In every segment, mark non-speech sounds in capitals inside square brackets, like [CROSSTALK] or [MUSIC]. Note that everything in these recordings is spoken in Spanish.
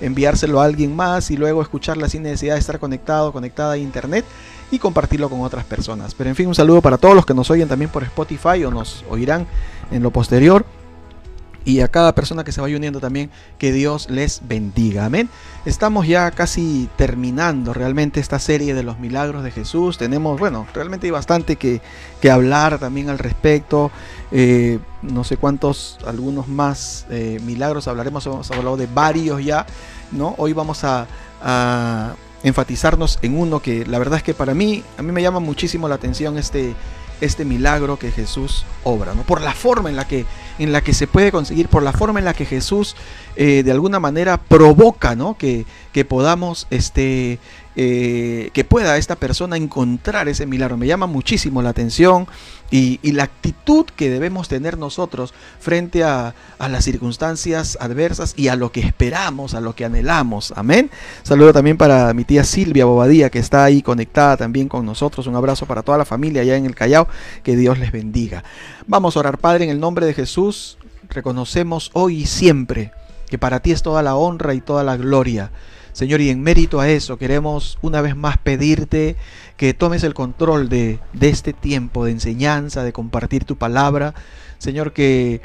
enviárselo a alguien más y luego escucharla sin necesidad de estar conectado, conectada a internet y compartirlo con otras personas. Pero en fin, un saludo para todos los que nos oyen también por Spotify o nos oirán en lo posterior y a cada persona que se vaya uniendo también, que Dios les bendiga. Amén. Estamos ya casi terminando realmente esta serie de los milagros de Jesús. Tenemos, bueno, realmente hay bastante que, que hablar también al respecto. Eh, no sé cuántos, algunos más eh, milagros hablaremos, hemos hablado de varios ya, ¿no? Hoy vamos a, a enfatizarnos en uno que la verdad es que para mí, a mí me llama muchísimo la atención este este milagro que Jesús obra, ¿no? por la forma en la que, en la que se puede conseguir, por la forma en la que Jesús eh, de alguna manera provoca ¿no? que, que podamos este, eh, que pueda esta persona encontrar ese milagro. Me llama muchísimo la atención y, la actitud que debemos tener nosotros frente a, las circunstancias adversas y a lo que esperamos, a lo que anhelamos. Amén. Saludo también para mi tía Silvia Bobadilla que está ahí conectada también con nosotros. Un abrazo para toda la familia allá en el Callao. Que Dios les bendiga. Vamos a orar, Padre, en el nombre de Jesús. Reconocemos hoy y siempre que para ti es toda la honra y toda la gloria. Señor, y en mérito a eso queremos una vez más pedirte que tomes el control de, este tiempo de enseñanza, de compartir tu palabra. Señor, que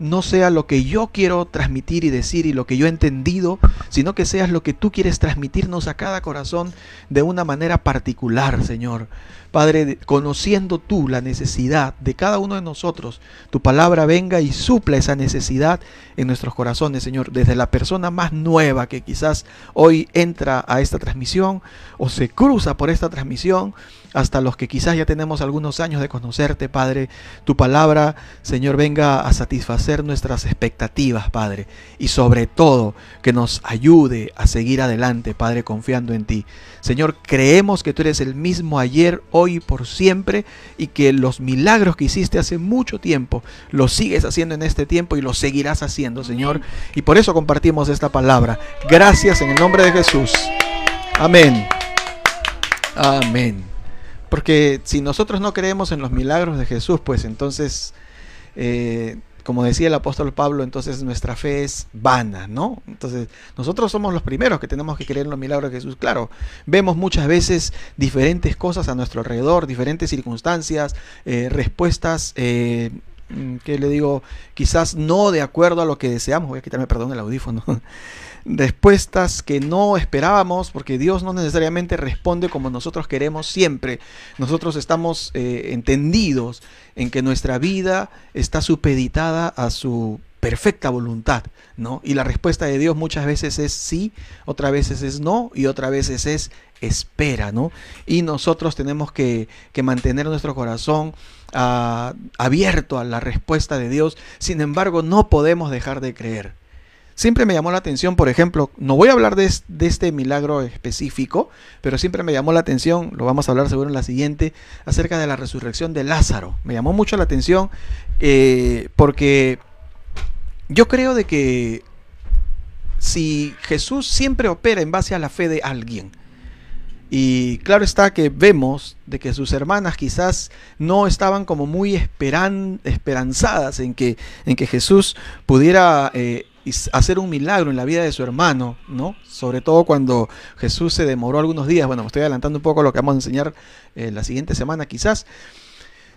no sea lo que yo quiero transmitir y decir y lo que yo he entendido, sino que seas lo que tú quieres transmitirnos a cada corazón de una manera particular, Señor. Padre, conociendo tú la necesidad de cada uno de nosotros, tu palabra venga y supla esa necesidad en nuestros corazones, Señor, desde la persona más nueva que quizás hoy entra a esta transmisión o se cruza por esta transmisión, hasta los que quizás ya tenemos algunos años de conocerte, Padre. Tu palabra, Señor, venga a satisfacer nuestras expectativas, Padre. Y sobre todo, que nos ayude a seguir adelante, Padre, confiando en ti. Señor, creemos que tú eres el mismo ayer, hoy y por siempre, y que los milagros que hiciste hace mucho tiempo, los sigues haciendo en este tiempo y los seguirás haciendo, Señor. Y por eso compartimos esta palabra. Gracias en el nombre de Jesús. Amén. Amén. Porque si nosotros no creemos en los milagros de Jesús, pues entonces, eh, como decía el apóstol Pablo, entonces nuestra fe es vana, ¿no? Entonces nosotros somos los primeros que tenemos que creer en los milagros de Jesús. Claro, vemos muchas veces diferentes cosas a nuestro alrededor, diferentes circunstancias, eh, respuestas. Eh, mm, que le digo, quizás no de acuerdo a lo que deseamos, voy a quitarme perdón el audífono, [LAUGHS] respuestas que no esperábamos, porque Dios no necesariamente responde como nosotros queremos siempre. Nosotros estamos eh, entendidos en que nuestra vida está supeditada a su perfecta voluntad, ¿no? Y la respuesta de Dios muchas veces es sí, otras veces es no y otras veces es espera, ¿no? Y nosotros tenemos que, mantener nuestro corazón ah, abierto a la respuesta de Dios, sin embargo no podemos dejar de creer. Siempre me llamó la atención, por ejemplo, no voy a hablar de, este milagro específico, pero siempre me llamó la atención, lo vamos a hablar seguro en la siguiente, acerca de la resurrección de Lázaro. Me llamó mucho la atención eh, porque yo creo de que si Jesús siempre opera en base a la fe de alguien, y claro está que vemos de que sus hermanas quizás no estaban como muy esperan, esperanzadas en que, en que Jesús pudiera eh, hacer un milagro en la vida de su hermano, ¿no? Sobre todo cuando Jesús se demoró algunos días. Bueno, me estoy adelantando un poco lo que vamos a enseñar eh, la siguiente semana quizás.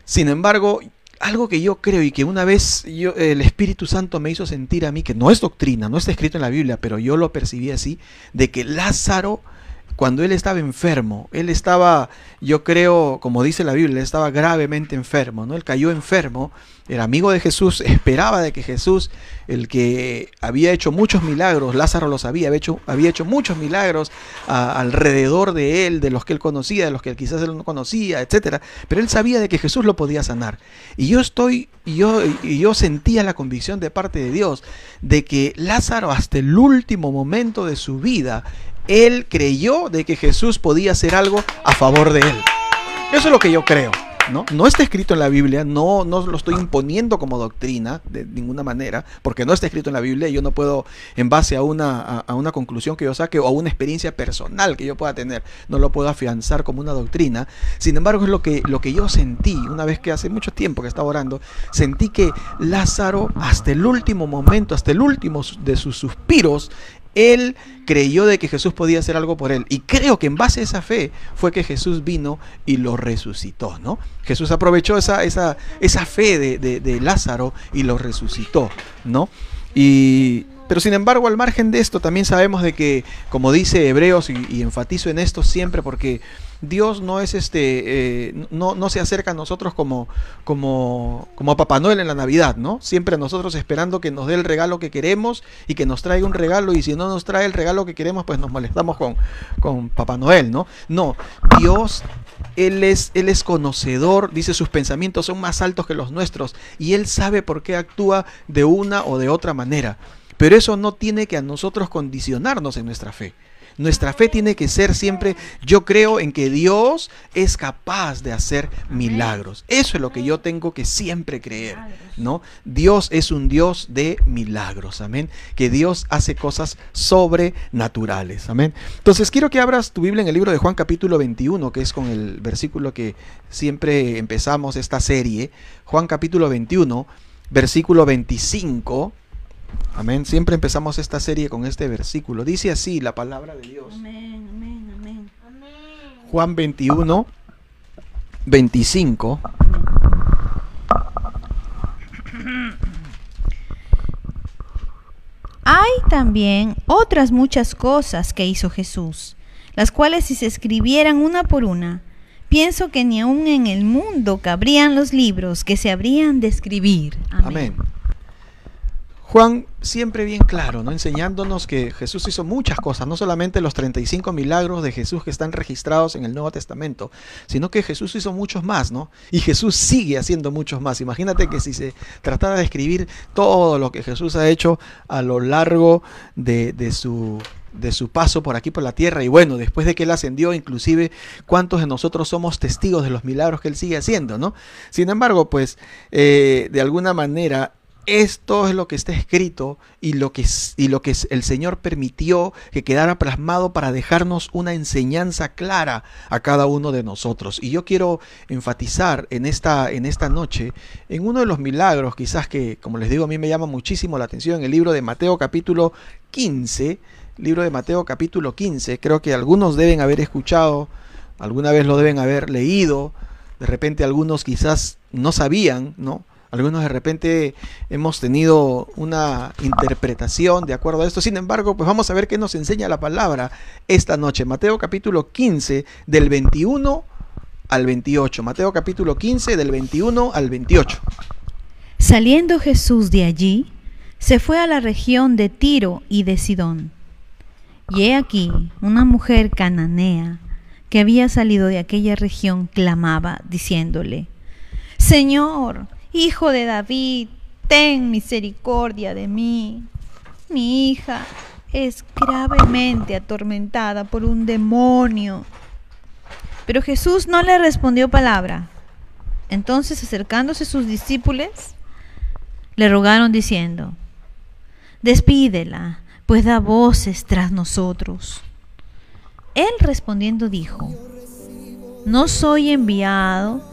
Sin embargo, algo que yo creo y que una vez yo, el Espíritu Santo me hizo sentir a mí, que no es doctrina, no está escrito en la Biblia, pero yo lo percibí así, de que Lázaro cuando él estaba enfermo, él estaba, yo creo, como dice la Biblia, estaba gravemente enfermo, ¿no? Él cayó enfermo, era amigo de Jesús, [LAUGHS] esperaba de que Jesús, el que había hecho muchos milagros, Lázaro lo sabía, había hecho, había hecho muchos milagros alrededor de él, de los que él conocía, de los que quizás él no conocía, etcétera, pero él sabía de que Jesús lo podía sanar. Y yo estoy, yo, yo sentía la convicción de parte de Dios de que Lázaro hasta el último momento de su vida él creyó de que Jesús podía hacer algo a favor de él. Eso es lo que yo creo. ¿no? No está escrito en la Biblia, no, no lo estoy imponiendo como doctrina de ninguna manera, porque no está escrito en la Biblia y yo no puedo, en base a una, a, una conclusión que yo saque o a una experiencia personal que yo pueda tener, no lo puedo afianzar como una doctrina. Sin embargo, es lo que, lo que yo sentí una vez que hace mucho tiempo que estaba orando, sentí que Lázaro, hasta el último momento, hasta el último de sus suspiros, Él creyó de que Jesús podía hacer algo por él. Y creo que en base a esa fe fue que Jesús vino y lo resucitó, ¿no? Jesús aprovechó esa, esa, esa fe de, de Lázaro y lo resucitó, ¿no? Y, pero sin embargo, al margen de esto, también sabemos de que, como dice Hebreos, y, enfatizo en esto siempre porque Dios no es este, eh, no, no, se acerca a nosotros como, como, como a Papá Noel en la Navidad, ¿no? Siempre a nosotros esperando que nos dé el regalo que queremos y que nos traiga un regalo, y si no nos trae el regalo que queremos, pues nos molestamos con, con Papá Noel, ¿no? No, Dios él es, él es conocedor, dice sus pensamientos son más altos que los nuestros y Él sabe por qué actúa de una o de otra manera. Pero eso no tiene que a nosotros condicionarnos en nuestra fe. Nuestra fe tiene que ser siempre, yo creo en que Dios es capaz de hacer milagros. Eso es lo que yo tengo que siempre creer, ¿no? Dios es un Dios de milagros, amén. Que Dios hace cosas sobrenaturales, amén. Entonces quiero que abras tu Biblia en el libro de Juan capítulo 21, que es con el versículo que siempre empezamos esta serie. Juan capítulo 21, versículo 25 Amén. Siempre empezamos esta serie con este versículo. Dice así la palabra de Dios. Amén, amén, amén. Juan 21, 25. Hay también otras muchas cosas que hizo Jesús, las cuales si se escribieran una por una, pienso que ni aun en el mundo cabrían los libros que se habrían de escribir. Amén. Juan siempre bien claro, ¿no? enseñándonos que Jesús hizo muchas cosas, no solamente los 35 milagros de Jesús que están registrados en el Nuevo Testamento, sino que Jesús hizo muchos más, ¿no? Y Jesús sigue haciendo muchos más. Imagínate que si se tratara de escribir todo lo que Jesús ha hecho a lo largo de, su de su paso por aquí por la tierra y bueno, después de que él ascendió, inclusive cuántos de nosotros somos testigos de los milagros que él sigue haciendo, ¿no? Sin embargo, pues eh, de alguna manera esto es lo que está escrito y lo que, y lo que el Señor permitió que quedara plasmado para dejarnos una enseñanza clara a cada uno de nosotros. Y yo quiero enfatizar en esta, en esta noche en uno de los milagros quizás que, como les digo, a mí me llama muchísimo la atención, en el libro de Mateo capítulo 15, libro de Mateo capítulo 15, creo que algunos deben haber escuchado, alguna vez lo deben haber leído, de repente algunos quizás no sabían, ¿no? Algunos de repente hemos tenido una interpretación de acuerdo a esto. Sin embargo, pues vamos a ver qué nos enseña la palabra esta noche. Mateo capítulo 15 del 21 al 28. Mateo capítulo 15 del 21 al 28. Saliendo Jesús de allí, se fue a la región de Tiro y de Sidón. Y he aquí una mujer cananea que había salido de aquella región clamaba, diciéndole, Señor, Hijo de David, ten misericordia de mí. Mi hija es gravemente atormentada por un demonio. Pero Jesús no le respondió palabra. Entonces acercándose sus discípulos, le rogaron diciendo, despídela, pues da voces tras nosotros. Él respondiendo dijo, no soy enviado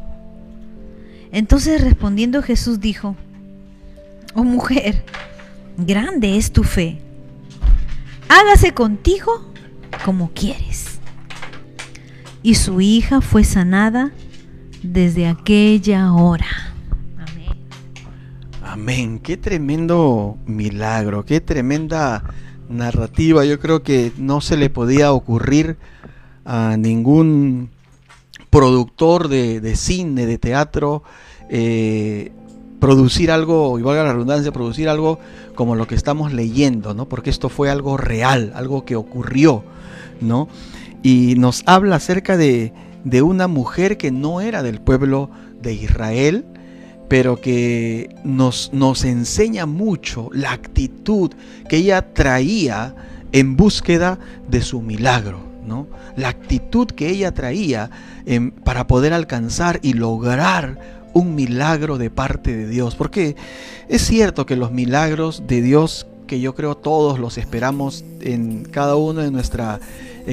Entonces respondiendo Jesús dijo, oh mujer, grande es tu fe, hágase contigo como quieres. Y su hija fue sanada desde aquella hora. Amén. Amén. Qué tremendo milagro, qué tremenda narrativa. Yo creo que no se le podía ocurrir a ningún productor de, cine, de teatro, eh, producir algo, y valga la redundancia, producir algo como lo que estamos leyendo, ¿no? Porque esto fue algo real, algo que ocurrió, ¿no? Y nos habla acerca de, de una mujer que no era del pueblo de Israel, pero que nos, nos enseña mucho la actitud que ella traía en búsqueda de su milagro, La actitud que ella traía em, para poder alcanzar y lograr un milagro de parte de Dios. Porque es cierto que los milagros de Dios, que yo creo todos los esperamos en cada uno de nuestra,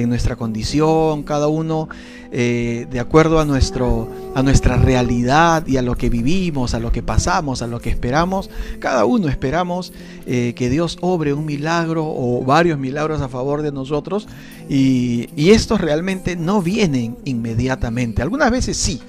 en nuestra condición, cada uno eh, de acuerdo a, nuestro, a nuestra realidad y a lo que vivimos, a lo que pasamos, a lo que esperamos. Cada uno esperamos eh, que Dios obre un milagro o varios milagros a favor de nosotros y, estos realmente no vienen inmediatamente. Algunas veces sí,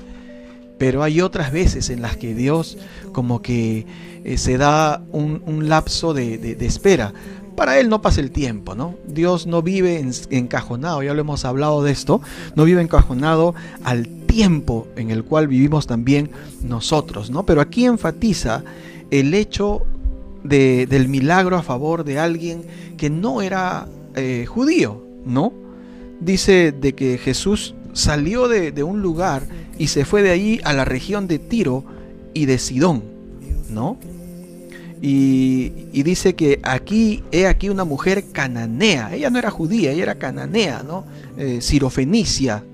pero hay otras veces en las que Dios como que eh, se da un, lapso de espera para él no pasa el tiempo, ¿no? Dios no vive encajonado, ya lo hemos hablado de esto, no vive encajonado al tiempo en el cual vivimos también nosotros, ¿no? Pero aquí enfatiza el hecho del milagro a favor de alguien que no era eh, judío, ¿no? Dice de que Jesús salió de, de un lugar y se fue de allí a la región de Tiro y de Sidón, ¿no? Y, dice que aquí, he aquí una mujer cananea. Ella no era judía, ella era cananea, ¿no? Eh,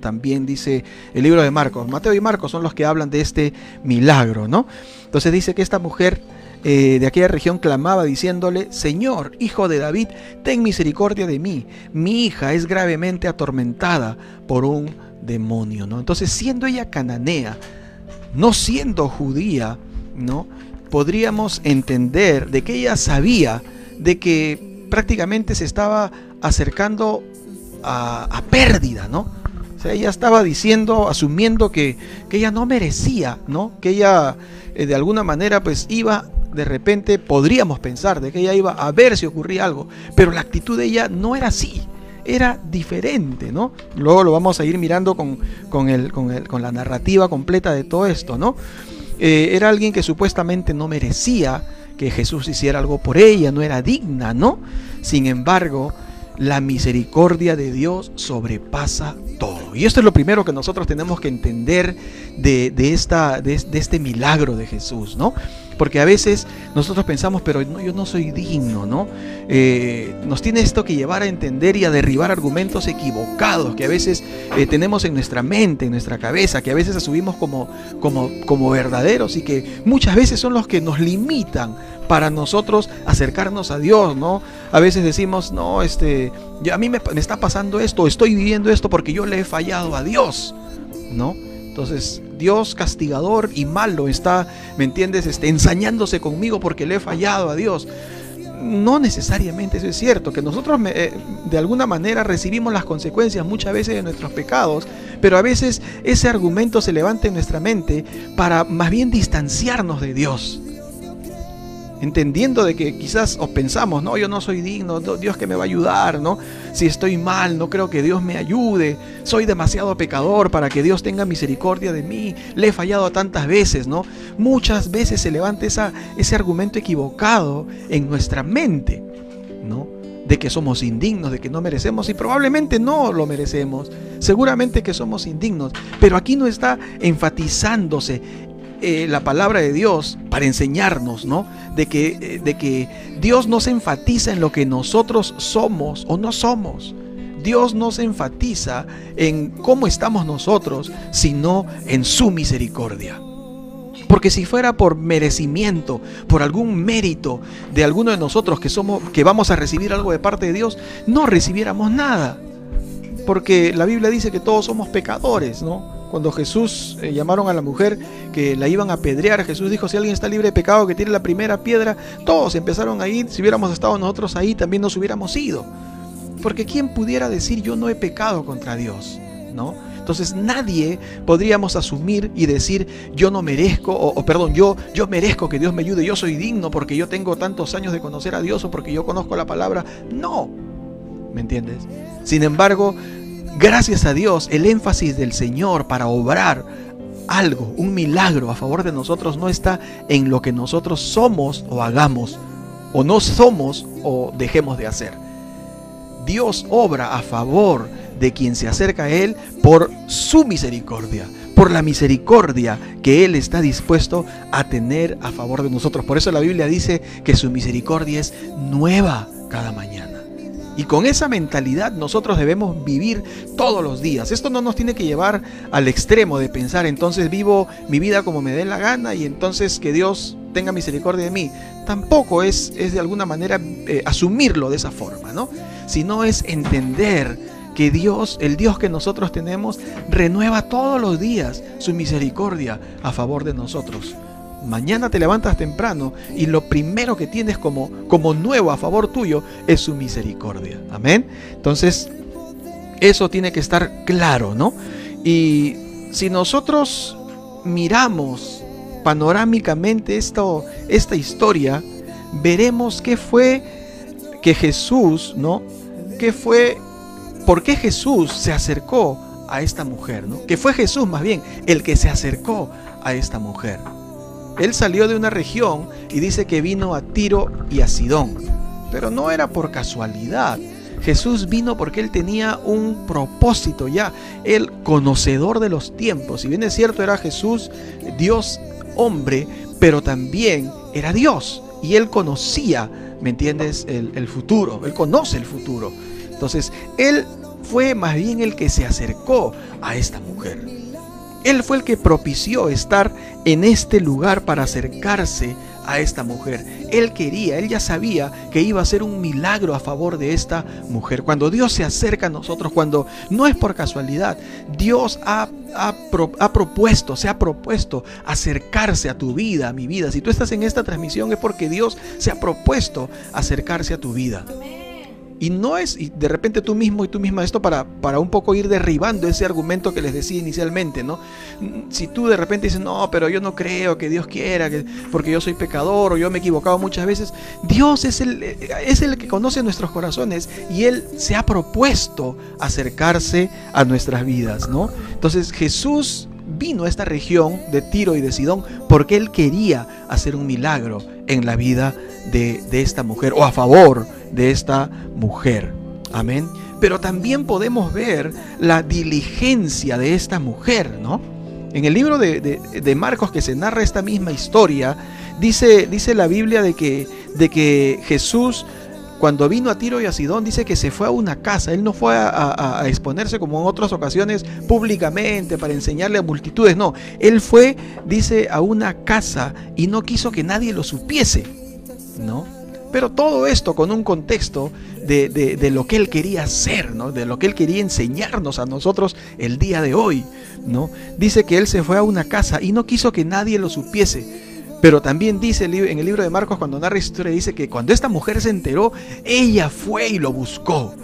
también dice el libro de Marcos. Mateo y Marcos son los que hablan de este milagro, ¿no? Entonces dice que esta mujer eh, de aquella región clamaba diciéndole, Señor, hijo de David, ten misericordia de mí. Mi hija es gravemente atormentada por un demonio, ¿no? Entonces, siendo ella cananea, no siendo judía, ¿no? Podríamos entender de que ella sabía de que prácticamente se estaba acercando a, pérdida, ¿no? O sea, ella estaba diciendo, asumiendo que, ella no merecía, ¿no? Que ella eh, de alguna manera pues iba de repente, podríamos pensar de que ella iba a ver si ocurría algo, pero la actitud de ella no era así era diferente, ¿no? Luego lo vamos a ir mirando con, con, el, con, el, con la narrativa completa de todo esto, ¿no? Eh, era alguien que supuestamente no merecía que Jesús hiciera algo por ella, no era digna, ¿no? Sin embargo, la misericordia de Dios sobrepasa todo. Y esto es lo primero que nosotros tenemos que entender de, esta, de, de este milagro de Jesús, ¿no? Porque a veces nosotros pensamos, pero yo no soy digno, ¿no? Eh, nos tiene esto que llevar a entender y a derribar argumentos equivocados que a veces eh, tenemos en nuestra mente, en nuestra cabeza, que a veces asumimos como, como, como verdaderos y que muchas veces son los que nos limitan para nosotros acercarnos a Dios, ¿no? A veces decimos, no, este, a mí me está pasando esto, estoy viviendo esto porque yo le he fallado a Dios, ¿no? Entonces, Dios castigador y malo está, ¿me entiendes? Este, ensañándose conmigo porque le he fallado a Dios. No necesariamente eso es cierto, que nosotros eh, de alguna manera recibimos las consecuencias muchas veces de nuestros pecados, pero a veces ese argumento se levanta en nuestra mente para más bien distanciarnos de Dios entendiendo de que quizás os pensamos, no, yo no soy digno, Dios que me va a ayudar, ¿no? Si estoy mal, no creo que Dios me ayude, soy demasiado pecador para que Dios tenga misericordia de mí, le he fallado tantas veces, ¿no? Muchas veces se levanta ese argumento equivocado en nuestra mente, ¿no? De que somos indignos, de que no merecemos y probablemente no lo merecemos, seguramente que somos indignos, pero aquí no está enfatizándose eh, la palabra de Dios para enseñarnos, ¿no? De que, eh, de que Dios no se enfatiza en lo que nosotros somos o no somos. Dios no se enfatiza en cómo estamos nosotros, sino en su misericordia. Porque si fuera por merecimiento, por algún mérito de alguno de nosotros que somos que vamos a recibir algo de parte de Dios, no recibiéramos nada. Porque la Biblia dice que todos somos pecadores, ¿no? Cuando Jesús eh, llamaron a la mujer que la iban a apedrear, Jesús dijo, si alguien está libre de pecado, que tire la primera piedra. Todos empezaron a ir, si hubiéramos estado nosotros ahí, también nos hubiéramos ido. Porque ¿quién pudiera decir yo no he pecado contra Dios? ¿No? Entonces nadie podríamos asumir y decir yo no merezco, o, perdón, yo, yo merezco que Dios me ayude, yo soy digno porque yo tengo tantos años de conocer a Dios o porque yo conozco la palabra. No, ¿me entiendes? Sin embargo, Gracias a Dios, el énfasis del Señor para obrar algo, un milagro a favor de nosotros no está en lo que nosotros somos o hagamos, o no somos o dejemos de hacer. Dios obra a favor de quien se acerca a Él por su misericordia, por la misericordia que Él está dispuesto a tener a favor de nosotros. Por eso la Biblia dice que su misericordia es nueva cada mañana. Y con esa mentalidad nosotros debemos vivir todos los días. Esto no nos tiene que llevar al extremo de pensar, entonces vivo mi vida como me dé la gana y entonces que Dios tenga misericordia de mí. Tampoco es, es de alguna manera eh, asumirlo de esa forma, ¿no? Sino es entender que Dios, el Dios que nosotros tenemos, renueva todos los días su misericordia a favor de nosotros. Mañana te levantas temprano y lo primero que tienes como, como nuevo a favor tuyo es su misericordia. Amén. Entonces, eso tiene que estar claro, ¿no? Y si nosotros miramos panorámicamente esto, esta historia, veremos qué fue que Jesús, ¿no? ¿Qué fue, por qué Jesús se acercó a esta mujer, ¿no? Que fue Jesús más bien el que se acercó a esta mujer. Él salió de una región y dice que vino a Tiro y a Sidón. Pero no era por casualidad. Jesús vino porque él tenía un propósito ya, el conocedor de los tiempos. Si bien es cierto, era Jesús, Dios hombre, pero también era Dios. Y él conocía, ¿me entiendes?, el, el futuro. Él conoce el futuro. Entonces, él fue más bien el que se acercó a esta mujer. Él fue el que propició estar en este lugar para acercarse a esta mujer. Él quería, él ya sabía que iba a ser un milagro a favor de esta mujer. Cuando Dios se acerca a nosotros, cuando no es por casualidad, Dios ha, propuesto, se ha propuesto acercarse a tu vida, a mi vida. Si tú estás en esta transmisión es porque Dios se ha propuesto acercarse a tu vida. Y no es, y de repente tú mismo y tú misma, esto para, para un poco ir derribando ese argumento que les decía inicialmente, ¿no? Si tú de repente dices, no, pero yo no creo que Dios quiera, que, porque yo soy pecador o yo me he equivocado muchas veces, Dios es el, es el que conoce nuestros corazones y Él se ha propuesto acercarse a nuestras vidas, ¿no? Entonces Jesús vino a esta región de Tiro y de Sidón porque Él quería hacer un milagro en la vida de, de esta mujer o a favor de esta mujer. Amén. Pero también podemos ver la diligencia de esta mujer, ¿no? En el libro de, Marcos que se narra esta misma historia, dice, dice la Biblia de que, de que Jesús cuando vino a Tiro y a Sidón dice que se fue a una casa, él no fue a, exponerse como en otras ocasiones públicamente para enseñarle a multitudes, no, él fue, dice, a una casa y no quiso que nadie lo supiese, ¿no? Pero todo esto con un contexto de, lo que Él quería hacer, ¿no? de lo que Él quería enseñarnos a nosotros el día de hoy. ¿no? Dice que Él se fue a una casa y no quiso que nadie lo supiese. Pero también dice en el libro de Marcos, cuando narra esta historia, dice que cuando esta mujer se enteró, ella fue y lo buscó.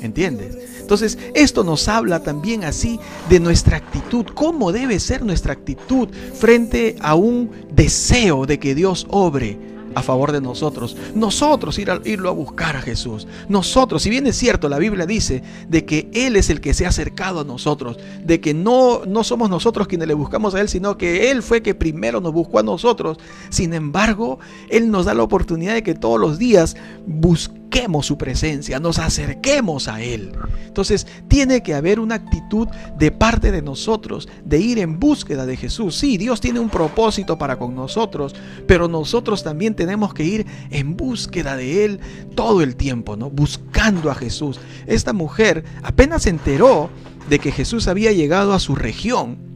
¿Entiendes? Entonces, esto nos habla también así de nuestra actitud, cómo debe ser nuestra actitud frente a un deseo de que Dios obre a favor de nosotros. Nosotros ir a, irlo a buscar a Jesús. Nosotros, si bien es cierto, la Biblia dice de que Él es el que se ha acercado a nosotros, de que no, no somos nosotros quienes le buscamos a Él, sino que Él fue que primero nos buscó a nosotros. Sin embargo, Él nos da la oportunidad de que todos los días busquemos su presencia, nos acerquemos a Él. Entonces tiene que haber una actitud de parte de nosotros de ir en búsqueda de Jesús. Sí, Dios tiene un propósito para con nosotros, pero nosotros también tenemos que ir en búsqueda de Él todo el tiempo, ¿no? Buscando a Jesús. Esta mujer apenas se enteró de que Jesús había llegado a su región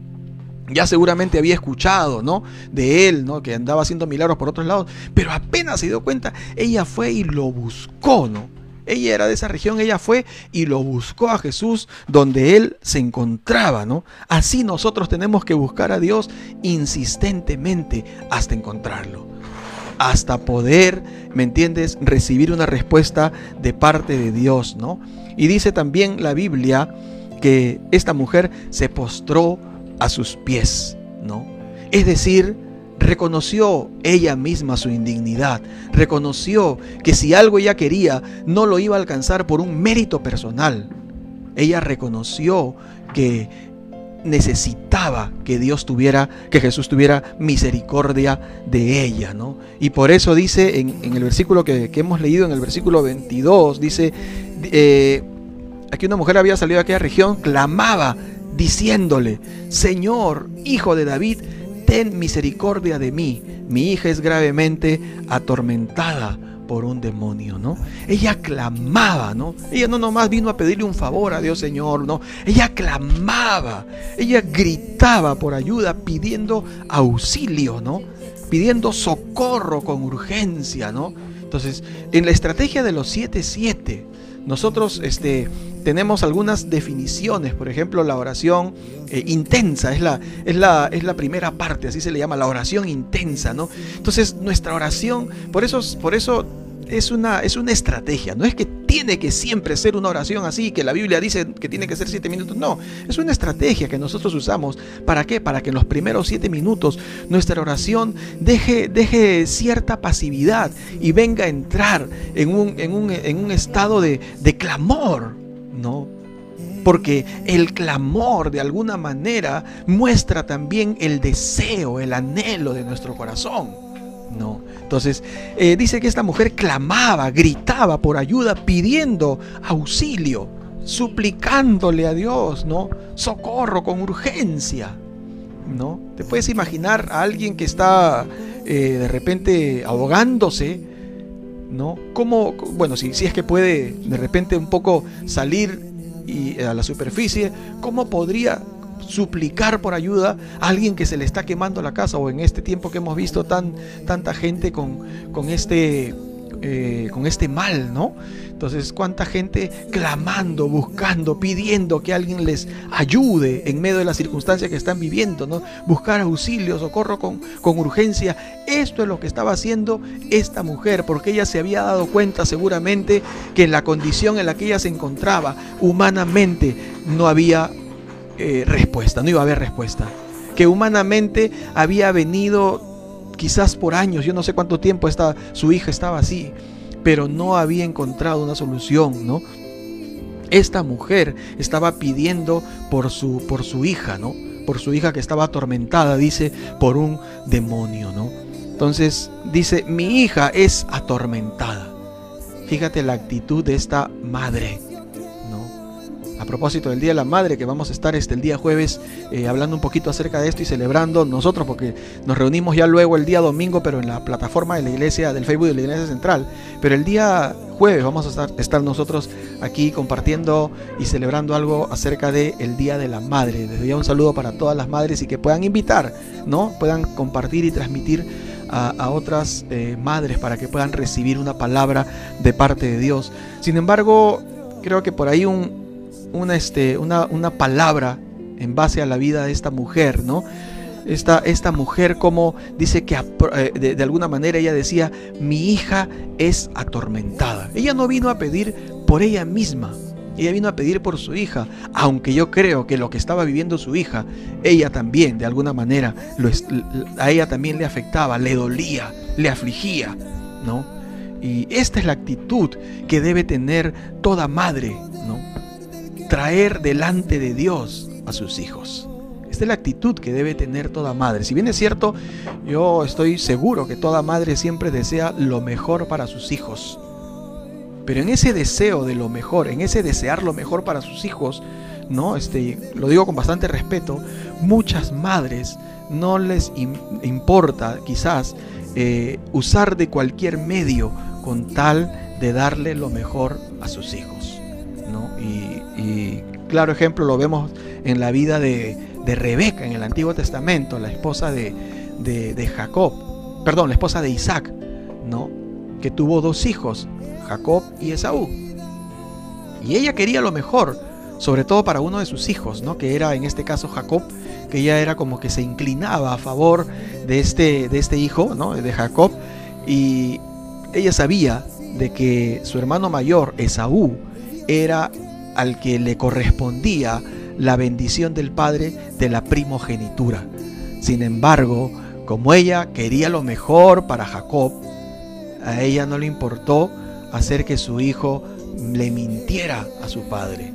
ya seguramente había escuchado, ¿no? De él, ¿no? Que andaba haciendo milagros por otros lados, pero apenas se dio cuenta, ella fue y lo buscó, ¿no? Ella era de esa región, ella fue y lo buscó a Jesús donde él se encontraba, ¿no? Así nosotros tenemos que buscar a Dios insistentemente hasta encontrarlo. Hasta poder, ¿me entiendes?, recibir una respuesta de parte de Dios, ¿no? Y dice también la Biblia que esta mujer se postró a sus pies, ¿no? Es decir, reconoció ella misma su indignidad, reconoció que si algo ella quería, no lo iba a alcanzar por un mérito personal. Ella reconoció que necesitaba que Dios tuviera, que Jesús tuviera misericordia de ella, ¿no? Y por eso dice en, el versículo que, hemos leído, en el versículo 22, dice, eh, aquí una mujer había salido de aquella región, clamaba, diciéndole, Señor, hijo de David, ten misericordia de mí, mi hija es gravemente atormentada por un demonio, ¿no? Ella clamaba, ¿no? Ella no nomás vino a pedirle un favor a Dios Señor, ¿no? Ella clamaba, ella gritaba por ayuda pidiendo auxilio, ¿no? Pidiendo socorro con urgencia, ¿no? Entonces, en la estrategia de los 7-7, nosotros este, tenemos algunas definiciones, por ejemplo, la oración eh, intensa es la, es, la, es la primera parte, así se le llama, la oración intensa, ¿no? Entonces, nuestra oración, por eso, por eso es una, es una estrategia, no es que tiene que siempre ser una oración así, que la Biblia dice que tiene que ser siete minutos, no, es una estrategia que nosotros usamos. ¿Para qué? Para que en los primeros siete minutos nuestra oración deje, deje cierta pasividad y venga a entrar en un, en un, en un estado de, de clamor, ¿no? Porque el clamor de alguna manera muestra también el deseo, el anhelo de nuestro corazón. No. Entonces, eh, dice que esta mujer clamaba, gritaba por ayuda, pidiendo auxilio, suplicándole a Dios, ¿no? Socorro con urgencia, ¿no? Te puedes imaginar a alguien que está eh, de repente ahogándose, ¿no? ¿Cómo, bueno, si, si es que puede de repente un poco salir y, a la superficie, ¿cómo podría suplicar por ayuda a alguien que se le está quemando la casa o en este tiempo que hemos visto tan, tanta gente con, con este, eh, con este mal, ¿no? Entonces, cuánta gente clamando, buscando, pidiendo que alguien les ayude en medio de las circunstancias que están viviendo, ¿no? Buscar auxilio, socorro con, con urgencia. Esto es lo que estaba haciendo esta mujer, porque ella se había dado cuenta seguramente que en la condición en la que ella se encontraba, humanamente, no había eh, respuesta, no iba a haber respuesta. Que humanamente había venido quizás por años, yo no sé cuánto tiempo esta, su hija estaba así, pero no había encontrado una solución, ¿no? Esta mujer estaba pidiendo por su, por su hija, ¿no? Por su hija que estaba atormentada, dice, por un demonio, ¿no? Entonces dice, mi hija es atormentada. Fíjate la actitud de esta madre a propósito del Día de la Madre, que vamos a estar este, el día jueves eh, hablando un poquito acerca de esto y celebrando nosotros, porque nos reunimos ya luego el día domingo, pero en la plataforma de la iglesia, del Facebook de la iglesia central. Pero el día jueves vamos a estar, estar nosotros aquí compartiendo y celebrando algo acerca del el Día de la Madre. Desde ya un saludo para todas las madres y que puedan invitar, ¿no? Puedan compartir y transmitir a, otras eh, madres para que puedan recibir una palabra de parte de Dios. Sin embargo, creo que por ahí un, una, este, una, una palabra en base a la vida de esta mujer, ¿no? Esta, esta, mujer como dice que eh, de, de, alguna manera ella decía, mi hija es atormentada. Ella no vino a pedir por ella misma, ella vino a pedir por su hija, aunque yo creo que lo que estaba viviendo su hija, ella también de alguna manera, a ella también le afectaba, le dolía, le afligía, ¿no? Y esta es la actitud que debe tener toda madre. Traer delante de Dios a sus hijos. Esta es la actitud que debe tener toda madre. Si bien es cierto, yo estoy seguro que toda madre siempre desea lo mejor para sus hijos. Pero en ese deseo de lo mejor, en ese desear lo mejor para sus hijos, ¿no? Este, lo digo con bastante respeto, muchas madres no les importa quizás eh, usar de cualquier medio con tal de darle lo mejor a sus hijos. Y, claro ejemplo lo vemos en la vida de, Rebeca en el Antiguo Testamento, la esposa de, Jacob, perdón, la esposa de Isaac, ¿no? que tuvo dos hijos, Jacob y Esaú. Y ella quería lo mejor, sobre todo para uno de sus hijos, ¿no? que era en este caso Jacob, que ella era como que se inclinaba a favor de este, de este hijo, ¿no? de Jacob, y ella sabía de que su hermano mayor, Esaú, era al que le correspondía la bendición del Padre de la primogenitura. Sin embargo, como ella quería lo mejor para Jacob, a ella no le importó hacer que su hijo le mintiera a su padre,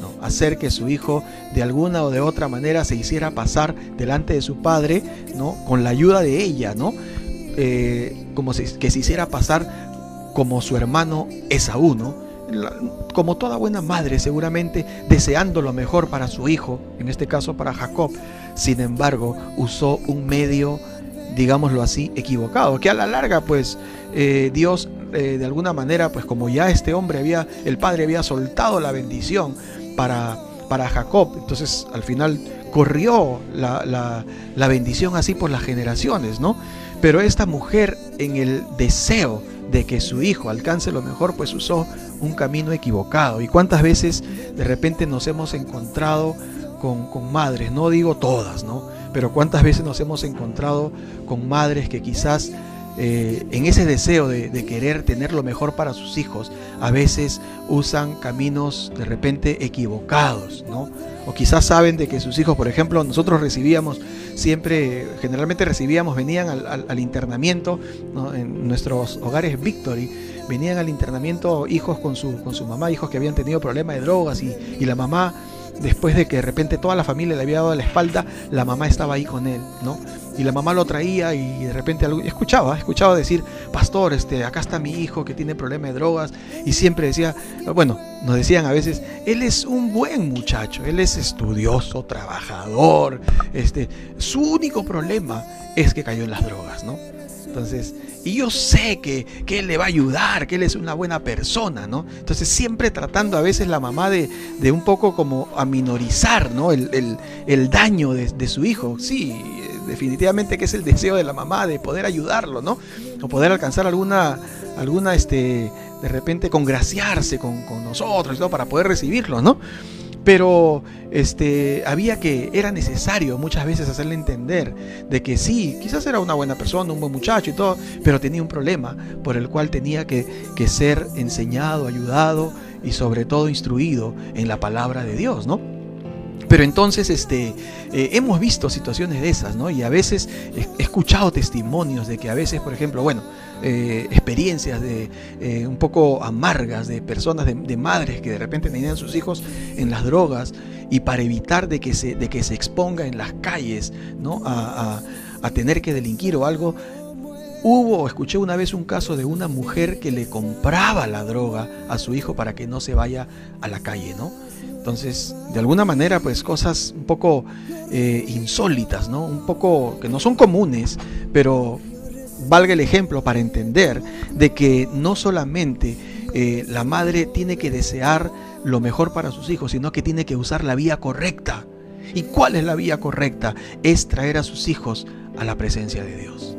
¿no? hacer que su hijo de alguna o de otra manera se hiciera pasar delante de su padre, ¿no? con la ayuda de ella, ¿no? Eh, como que se hiciera pasar como su hermano Esaú, ¿no? Como toda buena madre seguramente deseando lo mejor para su hijo, en este caso para Jacob, sin embargo usó un medio, digámoslo así, equivocado, que a la larga pues eh, Dios eh, de alguna manera, pues como ya este hombre había, el padre había soltado la bendición para, para Jacob, entonces al final corrió la, la, la bendición así por las generaciones, ¿no? Pero esta mujer en el deseo de que su hijo alcance lo mejor, pues usó un camino equivocado. ¿Y cuántas veces de repente nos hemos encontrado con, con madres? No digo todas, ¿no? Pero cuántas veces nos hemos encontrado con madres que quizás eh, en ese deseo de, querer tener lo mejor para sus hijos, a veces usan caminos de repente equivocados, ¿no? O quizás saben de que sus hijos, por ejemplo, nosotros recibíamos siempre, generalmente recibíamos, venían al, internamiento, en nuestros hogares Victory, venían al internamiento hijos con su, con su mamá, hijos que habían tenido problemas de drogas y, y la mamá después de que de repente toda la familia le había dado la espalda, la mamá estaba ahí con él, ¿no? Y la mamá lo traía y de repente escuchaba, escuchaba decir, pastor, este, acá está mi hijo que tiene problema de drogas. Y siempre decía, bueno, nos decían a veces, él es un buen muchacho, él es estudioso, trabajador, este, su único problema es que cayó en las drogas, ¿no? Entonces, y yo sé que, que, Él le va a ayudar, que Él es una buena persona, ¿no? Entonces siempre tratando a veces la mamá de, de un poco como aminorizar, ¿no? El, el, el daño de, de, su hijo. Sí, definitivamente que es el deseo de la mamá de poder ayudarlo, ¿no? O poder alcanzar alguna, alguna, este, de repente congraciarse con, con nosotros, ¿no? Para poder recibirlo, ¿no? Pero este, había que, era necesario muchas veces hacerle entender de que sí, quizás era una buena persona, un buen muchacho y todo, pero tenía un problema por el cual tenía que, que ser enseñado, ayudado y sobre todo instruido en la palabra de Dios, ¿no? Pero entonces este, eh, hemos visto situaciones de esas, ¿no? Y a veces he escuchado testimonios de que a veces, por ejemplo, bueno, eh, experiencias de eh, un poco amargas de personas, de, madres que de repente tenían sus hijos en las drogas y para evitar de que se, de que se exponga en las calles, ¿no? A, a tener que delinquir o algo, Hubo, escuché una vez un caso de una mujer que le compraba la droga a su hijo para que no se vaya a la calle, ¿no? Entonces, de alguna manera, pues cosas un poco eh, insólitas, ¿no? Un poco que no son comunes, pero valga el ejemplo para entender de que no solamente eh, la madre tiene que desear lo mejor para sus hijos, sino que tiene que usar la vía correcta. ¿Y cuál es la vía correcta? Es traer a sus hijos a la presencia de Dios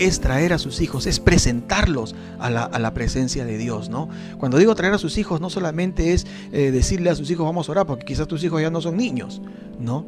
es traer a sus hijos, es presentarlos a la, presencia de Dios, ¿no? Cuando digo traer a sus hijos, no solamente es eh, decirle a sus hijos vamos a orar, porque quizás tus hijos ya no son niños, ¿no?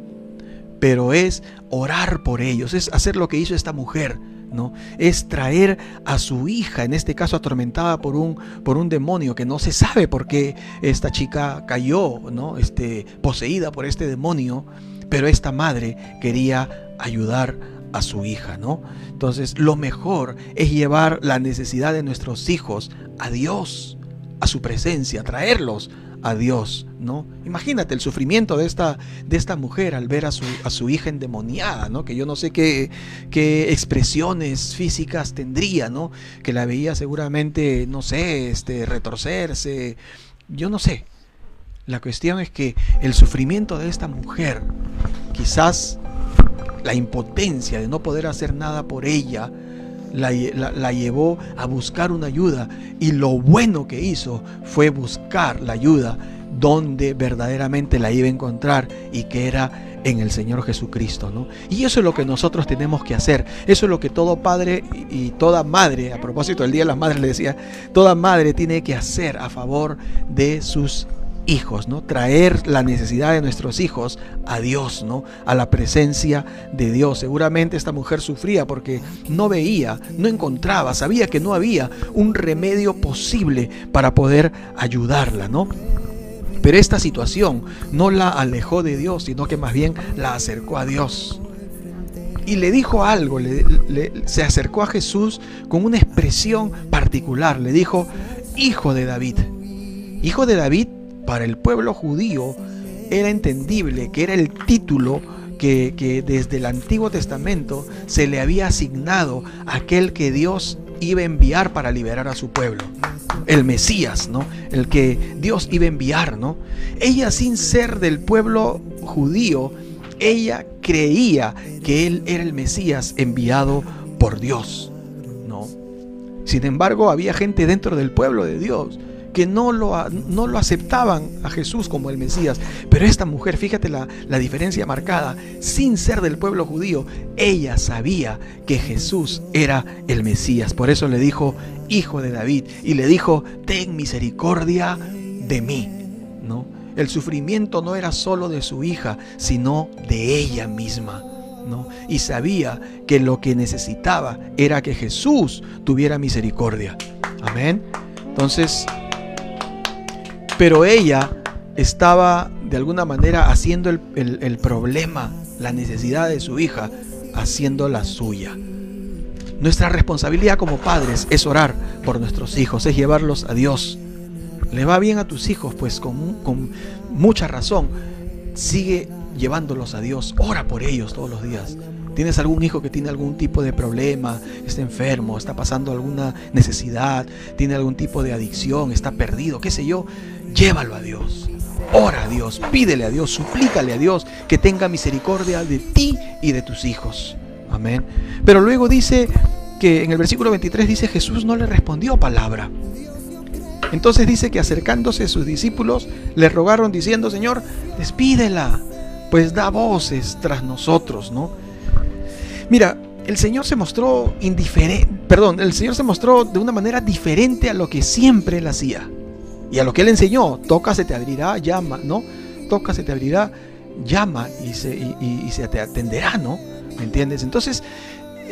Pero es orar por ellos, es hacer lo que hizo esta mujer, ¿no? Es traer a su hija, en este caso atormentada por un, por un demonio que no se sabe por qué esta chica cayó, ¿no? Este, poseída por este demonio, pero esta madre quería ayudar a su hija, ¿no? Entonces, lo mejor es llevar la necesidad de nuestros hijos a Dios, a su presencia, traerlos a Dios, ¿no? Imagínate el sufrimiento de esta, de esta mujer al ver a su, a su hija endemoniada, ¿no? Que yo no sé qué, qué expresiones físicas tendría, ¿no? Que la veía seguramente, no sé, este, retorcerse, yo no sé. La cuestión es que el sufrimiento de esta mujer quizás la impotencia de no poder hacer nada por ella, la, llevó a buscar una ayuda y lo bueno que hizo fue buscar la ayuda donde verdaderamente la iba a encontrar y que era en el Señor Jesucristo, ¿no? Y eso es lo que nosotros tenemos que hacer. Eso es lo que todo padre y toda madre, a propósito del Día de las Madres le decía, toda madre tiene que hacer a favor de sus hijos, ¿no? Traer la necesidad de nuestros hijos a Dios, ¿no? A la presencia de Dios. Seguramente esta mujer sufría porque no veía, no encontraba, sabía que no había un remedio posible para poder ayudarla, ¿no? Pero esta situación no la alejó de Dios, sino que más bien la acercó a Dios. Y le dijo algo, se acercó a Jesús con una expresión particular. Le dijo, hijo de David. Hijo de David para el pueblo judío era entendible que era el título que, desde el Antiguo Testamento se le había asignado a aquel que Dios iba a enviar para liberar a su pueblo. El Mesías, ¿no? El que Dios iba a enviar, ¿no? Ella sin ser del pueblo judío, ella creía que él era el Mesías enviado por Dios, ¿no? Sin embargo, había gente dentro del pueblo de Dios que no lo, no lo aceptaban a Jesús como el Mesías. Pero esta mujer, fíjate la, la diferencia marcada, sin ser del pueblo judío, ella sabía que Jesús era el Mesías. Por eso le dijo, hijo de David, y le dijo, ten misericordia de mí. ¿No? El sufrimiento no era solo de su hija, sino de ella misma. ¿no? Y sabía que lo que necesitaba era que Jesús tuviera misericordia. Amén. Entonces, pero ella estaba de alguna manera haciendo el, problema, la necesidad de su hija, haciendo la suya. Nuestra responsabilidad como padres es orar por nuestros hijos, es llevarlos a Dios. Le va bien a tus hijos, pues con, con mucha razón. Sigue llevándolos a Dios, ora por ellos todos los días. ¿Tienes algún hijo que tiene algún tipo de problema, está enfermo, está pasando alguna necesidad, tiene algún tipo de adicción, está perdido, qué sé yo? Llévalo a Dios. Ora a Dios, pídele a Dios, suplícale a Dios que tenga misericordia de ti y de tus hijos. Amén. Pero luego dice que en el versículo 23 dice Jesús no le respondió palabra. Entonces dice que acercándose sus discípulos le rogaron diciendo, Señor, despídela, pues da voces tras nosotros, ¿no? Mira, el Señor se mostró indiferente, perdón, el Señor se mostró de una manera diferente a lo que siempre él hacía. Y a lo que él enseñó, toca, se te abrirá, llama, ¿no? Toca, se te abrirá, llama y se, y, se te atenderá, ¿no? ¿Me entiendes? Entonces,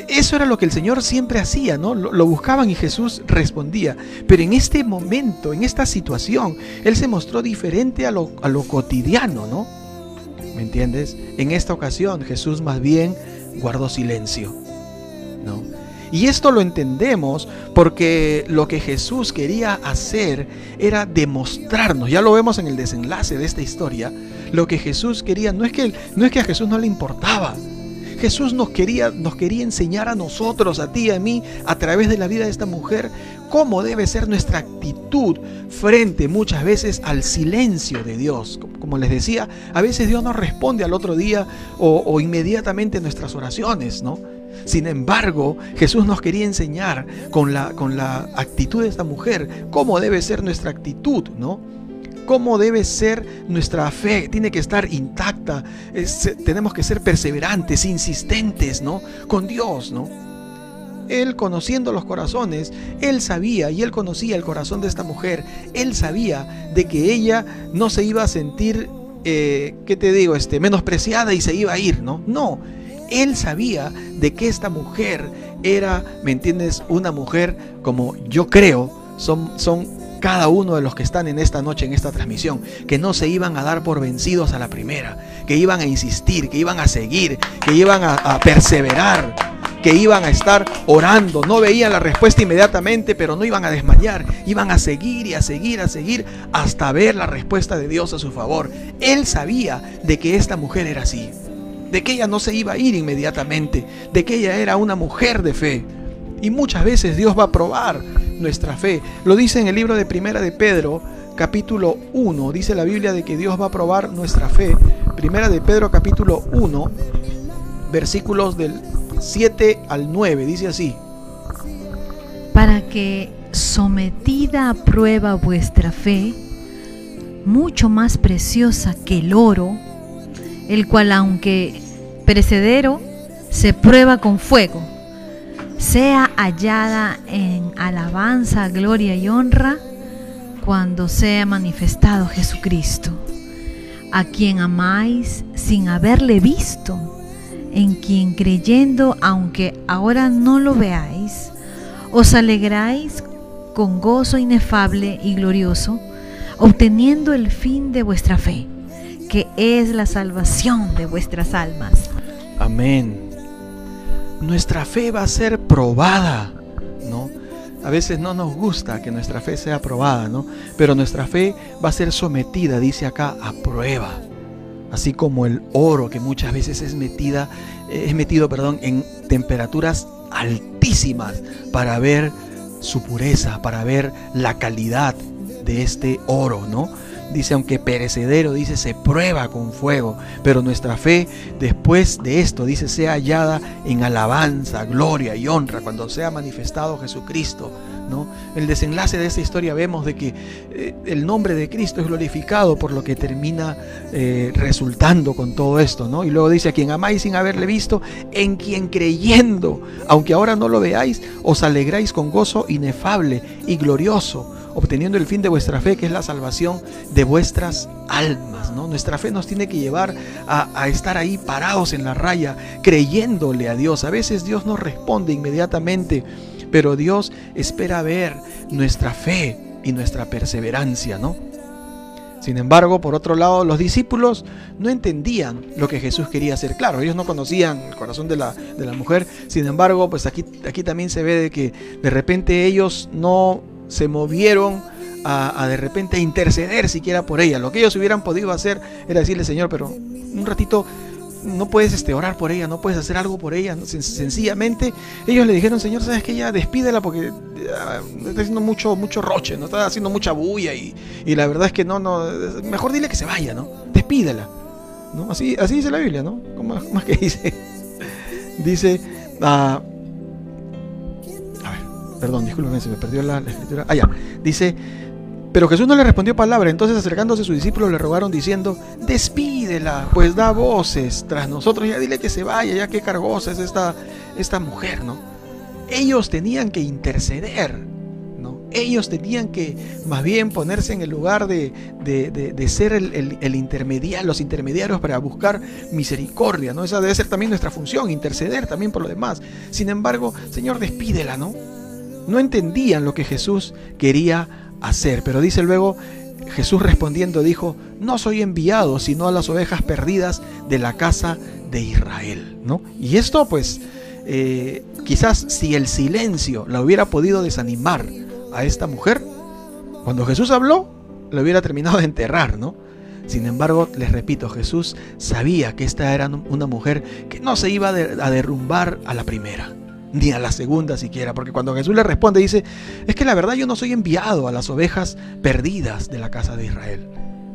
eso era lo que el Señor siempre hacía, ¿no? Lo, buscaban y Jesús respondía. Pero en este momento, en esta situación, Él se mostró diferente a lo, a lo cotidiano, ¿no? ¿Me entiendes? En esta ocasión Jesús más bien guardó silencio, ¿no? Y esto lo entendemos porque lo que Jesús quería hacer era demostrarnos, ya lo vemos en el desenlace de esta historia, lo que Jesús quería no es que, no es que a Jesús no le importaba, Jesús nos quería, nos quería enseñar a nosotros, a ti y a mí, a través de la vida de esta mujer, cómo debe ser nuestra actitud frente muchas veces al silencio de Dios. Como les decía, a veces Dios no responde al otro día o, o inmediatamente nuestras oraciones, ¿no? Sin embargo, Jesús nos quería enseñar con la, con la actitud de esta mujer cómo debe ser nuestra actitud, ¿no? Cómo debe ser nuestra fe, tiene que estar intacta, tenemos que ser perseverantes, insistentes, ¿no? Con Dios, ¿no? Él conociendo los corazones, él sabía y él conocía el corazón de esta mujer, él sabía de que ella no se iba a sentir, eh, ¿qué te digo?, este, menospreciada y se iba a ir, ¿no? No, él sabía de que esta mujer era, ¿me entiendes? Una mujer como yo creo, son, son cada uno de los que están en esta noche, en esta transmisión, que no se iban a dar por vencidos a la primera, que iban a insistir, que iban a seguir, que iban a, perseverar, que iban a estar orando. No veían la respuesta inmediatamente, pero no iban a desmayar. Iban a seguir y a seguir, a seguir, hasta ver la respuesta de Dios a su favor. Él sabía de que esta mujer era así de que ella no se iba a ir inmediatamente, de que ella era una mujer de fe. Y muchas veces Dios va a probar nuestra fe. Lo dice en el libro de Primera de Pedro, capítulo 1, dice la Biblia de que Dios va a probar nuestra fe. Primera de Pedro, capítulo 1, versículos del 7 al 9, dice así. Para que sometida a prueba vuestra fe, mucho más preciosa que el oro, el cual aunque perecedero se prueba con fuego, sea hallada en alabanza, gloria y honra cuando sea manifestado Jesucristo, a quien amáis sin haberle visto, en quien creyendo, aunque ahora no lo veáis, os alegráis con gozo inefable y glorioso, obteniendo el fin de vuestra fe que es la salvación de vuestras almas. Amén. Nuestra fe va a ser probada, ¿no? A veces no nos gusta que nuestra fe sea probada, ¿no? Pero nuestra fe va a ser sometida, dice acá, a prueba. Así como el oro que muchas veces es metida, es metido, perdón, en temperaturas altísimas para ver su pureza, para ver la calidad de este oro, ¿no? Dice, aunque perecedero, dice, se prueba con fuego, pero nuestra fe después de esto, dice, sea hallada en alabanza, gloria y honra cuando sea manifestado Jesucristo ¿no? El desenlace de esta historia vemos de que eh, el nombre de Cristo es glorificado por lo que termina eh, resultando con todo esto, ¿no? Y luego dice, a quien amáis sin haberle visto, en quien creyendo, aunque ahora no lo veáis, os alegráis con gozo inefable y glorioso obteniendo el fin de vuestra fe, que es la salvación de vuestras almas. ¿no? Nuestra fe nos tiene que llevar a, estar ahí parados en la raya, creyéndole a Dios. A veces Dios no responde inmediatamente, pero Dios espera ver nuestra fe y nuestra perseverancia, ¿no? Sin embargo, por otro lado, los discípulos no entendían lo que Jesús quería hacer. Claro, ellos no conocían el corazón de la, de la mujer. Sin embargo, pues aquí, aquí también se ve de que de repente ellos no se movieron a, de repente interceder siquiera por ella. Lo que ellos hubieran podido hacer era decirle, Señor, pero un ratito no puedes este, orar por ella, no puedes hacer algo por ella. sencillamente ellos le dijeron, Señor, sabes que ya despídela porque ah, está haciendo mucho, mucho roche, no está haciendo mucha bulla y, la verdad es que no, no, mejor dile que se vaya, ¿no? Despídela. ¿no? Así, así dice la Biblia, ¿no? ¿Cómo, es [LAUGHS] que dice? dice, uh, perdón, discúlpeme, se me perdió la, escritura. Ah, ya. Dice, pero Jesús no le respondió palabra, entonces acercándose a sus discípulos le rogaron diciendo, despídela, pues da voces tras nosotros, ya dile que se vaya, ya qué cargosa es esta, esta mujer, ¿no? Ellos tenían que interceder, ¿no? Ellos tenían que más bien ponerse en el lugar de, ser el, el, intermediario, los intermediarios para buscar misericordia, ¿no? Esa debe ser también nuestra función, interceder también por lo demás. Sin embargo, Señor, despídela, ¿no? No entendían lo que Jesús quería hacer. Pero dice luego, Jesús respondiendo dijo, no soy enviado sino a las ovejas perdidas de la casa de Israel. ¿no? Y esto pues eh, quizás si el silencio la hubiera podido desanimar a esta mujer, cuando Jesús habló, la hubiera terminado de enterrar, ¿no? Sin embargo, les repito, Jesús sabía que esta era una mujer que no se iba a derrumbar a la primera ni a la segunda siquiera, porque cuando Jesús le responde dice, es que la verdad yo no soy enviado a las ovejas perdidas de la casa de Israel.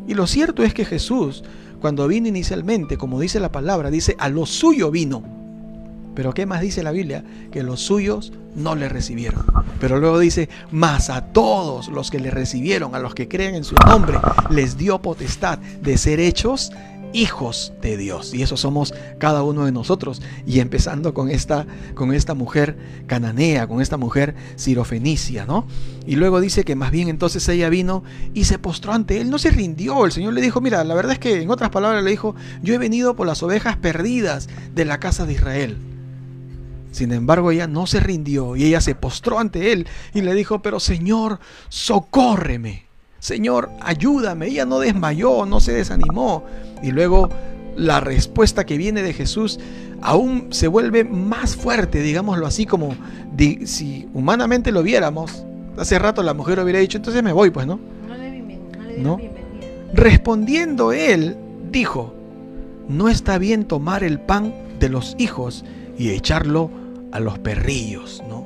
Y lo cierto es que Jesús, cuando vino inicialmente, como dice la palabra, dice, a lo suyo vino. Pero ¿qué más dice la Biblia? Que los suyos no le recibieron. Pero luego dice, más a todos los que le recibieron, a los que creen en su nombre, les dio potestad de ser hechos hijos de Dios. Y eso somos cada uno de nosotros. Y empezando con esta, con esta mujer cananea, con esta mujer sirofenicia, ¿no? Y luego dice que más bien entonces ella vino y se postró ante él, no se rindió. El Señor le dijo, mira, la verdad es que en otras palabras le dijo, yo he venido por las ovejas perdidas de la casa de Israel. Sin embargo, ella no se rindió y ella se postró ante él y le dijo, pero Señor, socórreme. Señor, ayúdame. Ella no desmayó, no se desanimó. Y luego la respuesta que viene de Jesús aún se vuelve más fuerte, digámoslo así, como si humanamente lo viéramos. Hace rato la mujer hubiera dicho, entonces me voy, pues, ¿no? No le, no le Respondiendo él, dijo, no está bien tomar el pan de los hijos y echarlo a los perrillos, ¿no?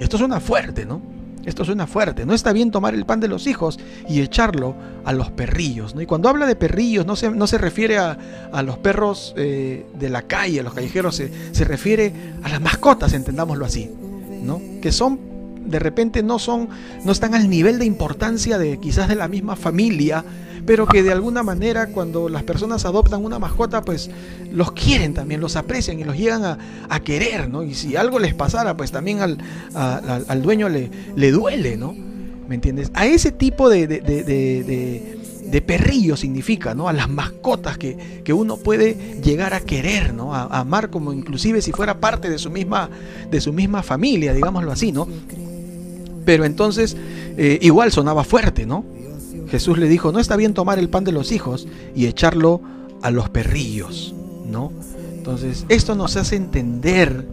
Esto suena fuerte, ¿no? Esto suena fuerte. No está bien tomar el pan de los hijos y echarlo a los perrillos. ¿no? Y cuando habla de perrillos no se, no se refiere a, los perros eh, de la calle, a los callejeros, se, se, refiere a las mascotas, entendámoslo así. ¿no? Que son, de repente no son, no están al nivel de importancia de quizás de la misma familia, pero que de alguna manera cuando las personas adoptan una mascota, pues los quieren también, los aprecian y los llegan a, querer, ¿no? Y si algo les pasara, pues también al, al dueño le, le, duele, ¿no? ¿Me entiendes? A ese tipo de, de, de, de perrillo significa, ¿no? A las mascotas que, que, uno puede llegar a querer, ¿no? A, amar como inclusive si fuera parte de su misma, de su misma familia, digámoslo así, ¿no? Pero entonces eh, igual sonaba fuerte, ¿no? Jesús le dijo, no está bien tomar el pan de los hijos y echarlo a los perrillos, ¿no? Entonces, esto nos hace entender,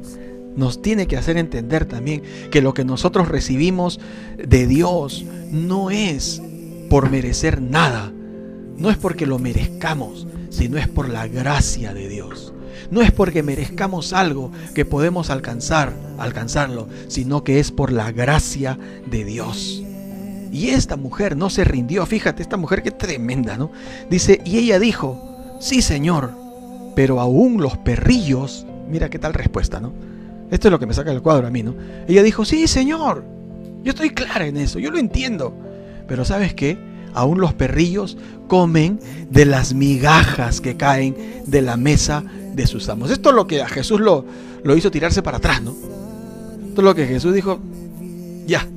nos tiene que hacer entender también que lo que nosotros recibimos de Dios no es por merecer nada, no es porque lo merezcamos, sino es por la gracia de Dios. No es porque merezcamos algo que podemos alcanzar, alcanzarlo, sino que es por la gracia de Dios. Y esta mujer no se rindió, fíjate, esta mujer que tremenda, ¿no? Dice, y ella dijo, sí señor, pero aún los perrillos, mira qué tal respuesta, ¿no? Esto es lo que me saca del cuadro a mí, ¿no? Ella dijo, sí señor, Yo estoy clara en eso, yo lo entiendo. Pero ¿sabes qué? Aún los perrillos comen de las migajas que caen de la mesa de sus amos. Esto es lo que a Jesús lo, lo hizo tirarse para atrás, ¿no? Esto es lo que Jesús dijo, ya,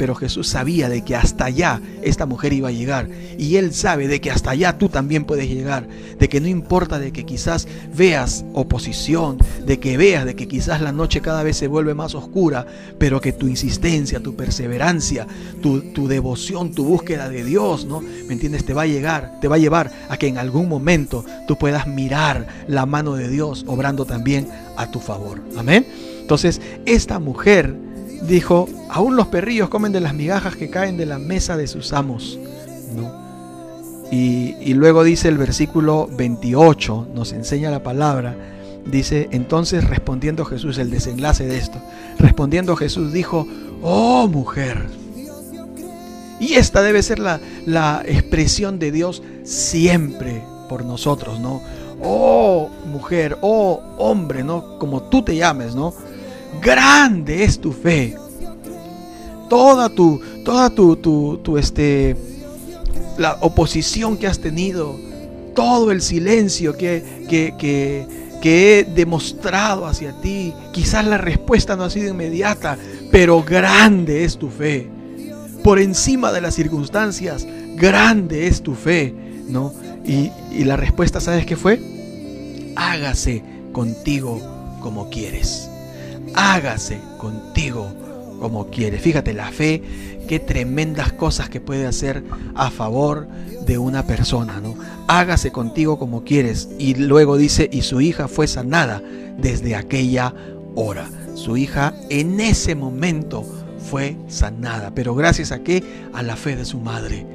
pero Jesús sabía de que hasta allá esta mujer iba a llegar. Y Él sabe de que hasta allá tú también puedes llegar. De que no importa de que quizás veas oposición, de que veas de que quizás la noche cada vez se vuelve más oscura, pero que tu insistencia, tu perseverancia, tu, tu devoción, tu búsqueda de Dios, ¿no? ¿Me entiendes? Te va a llegar, te va a llevar a que en algún momento tú puedas mirar la mano de Dios obrando también a tu favor. Amén. Entonces, esta mujer dijo, aún los perrillos comen de las migajas que caen de la mesa de sus amos. Y, luego dice el versículo 28, nos enseña la palabra, dice, entonces respondiendo Jesús, el desenlace de esto, respondiendo Jesús dijo, oh mujer, y esta debe ser la, la expresión de Dios siempre por nosotros, ¿no? Oh mujer, oh hombre, ¿no? Como tú te llames, ¿no? Grande es tu fe. Toda tu, toda tu, tu, este, la oposición que has tenido, todo el silencio que, que, que, que he demostrado hacia ti, quizás la respuesta no ha sido inmediata, pero grande es tu fe. Por encima de las circunstancias, grande es tu fe, ¿no? Y, y la respuesta, ¿sabes qué fue? Hágase contigo como quieres hágase contigo como quiere. Fíjate, la fe, qué tremendas cosas que puede hacer a favor de una persona, ¿no? Hágase contigo como quieres. Y luego dice, y su hija fue sanada desde aquella hora. Su hija en ese momento fue sanada. Pero gracias a qué? A la fe de su madre.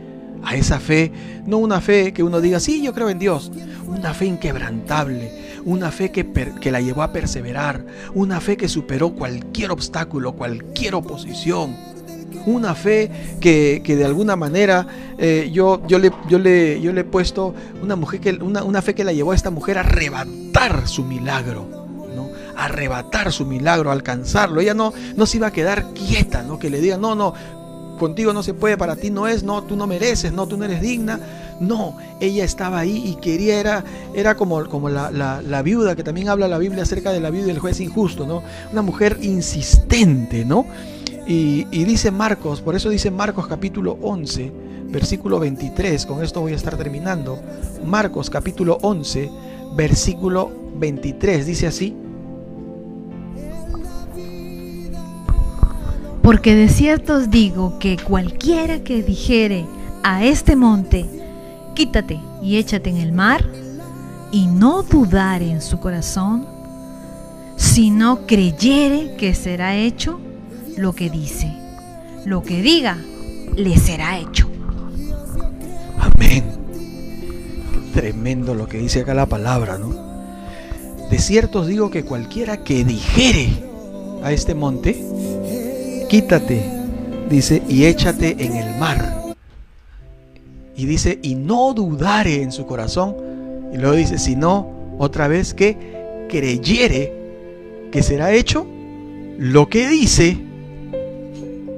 A esa fe, no una fe que uno diga, sí, yo creo en Dios. Una fe inquebrantable una fe que, que, la llevó a perseverar, una fe que superó cualquier obstáculo, cualquier oposición, una fe que, de alguna manera eh, yo, yo, le, yo, le, yo le he puesto una, mujer que, una, una fe que la llevó a esta mujer a arrebatar su milagro. ¿no? arrebatar su milagro, alcanzarlo. Ella no, no se iba a quedar quieta, ¿no? que le diga, no, no, contigo no se puede, para ti no es, no, tú no mereces, no, tú no eres digna. No, ella estaba ahí y quería, era, era como, como la, la, viuda, que también habla la Biblia acerca de la viuda y el juez injusto, ¿no? Una mujer insistente, ¿no? Y, y dice Marcos, por eso dice Marcos capítulo 11, versículo 23, con esto voy a estar terminando. Marcos capítulo 11, versículo 23, dice así. Porque de cierto os digo que cualquiera que dijere a este monte, quítate y échate en el mar, y no dudare en su corazón, sino creyere que será hecho lo que dice. Lo que diga, le será hecho. Amén. Tremendo lo que dice acá la palabra, ¿no? De cierto os digo que cualquiera que dijere a este monte, quítate, dice, y échate en el mar. Y dice, y no dudare en su corazón. Y luego dice, sino otra vez que creyere que será hecho lo que dice,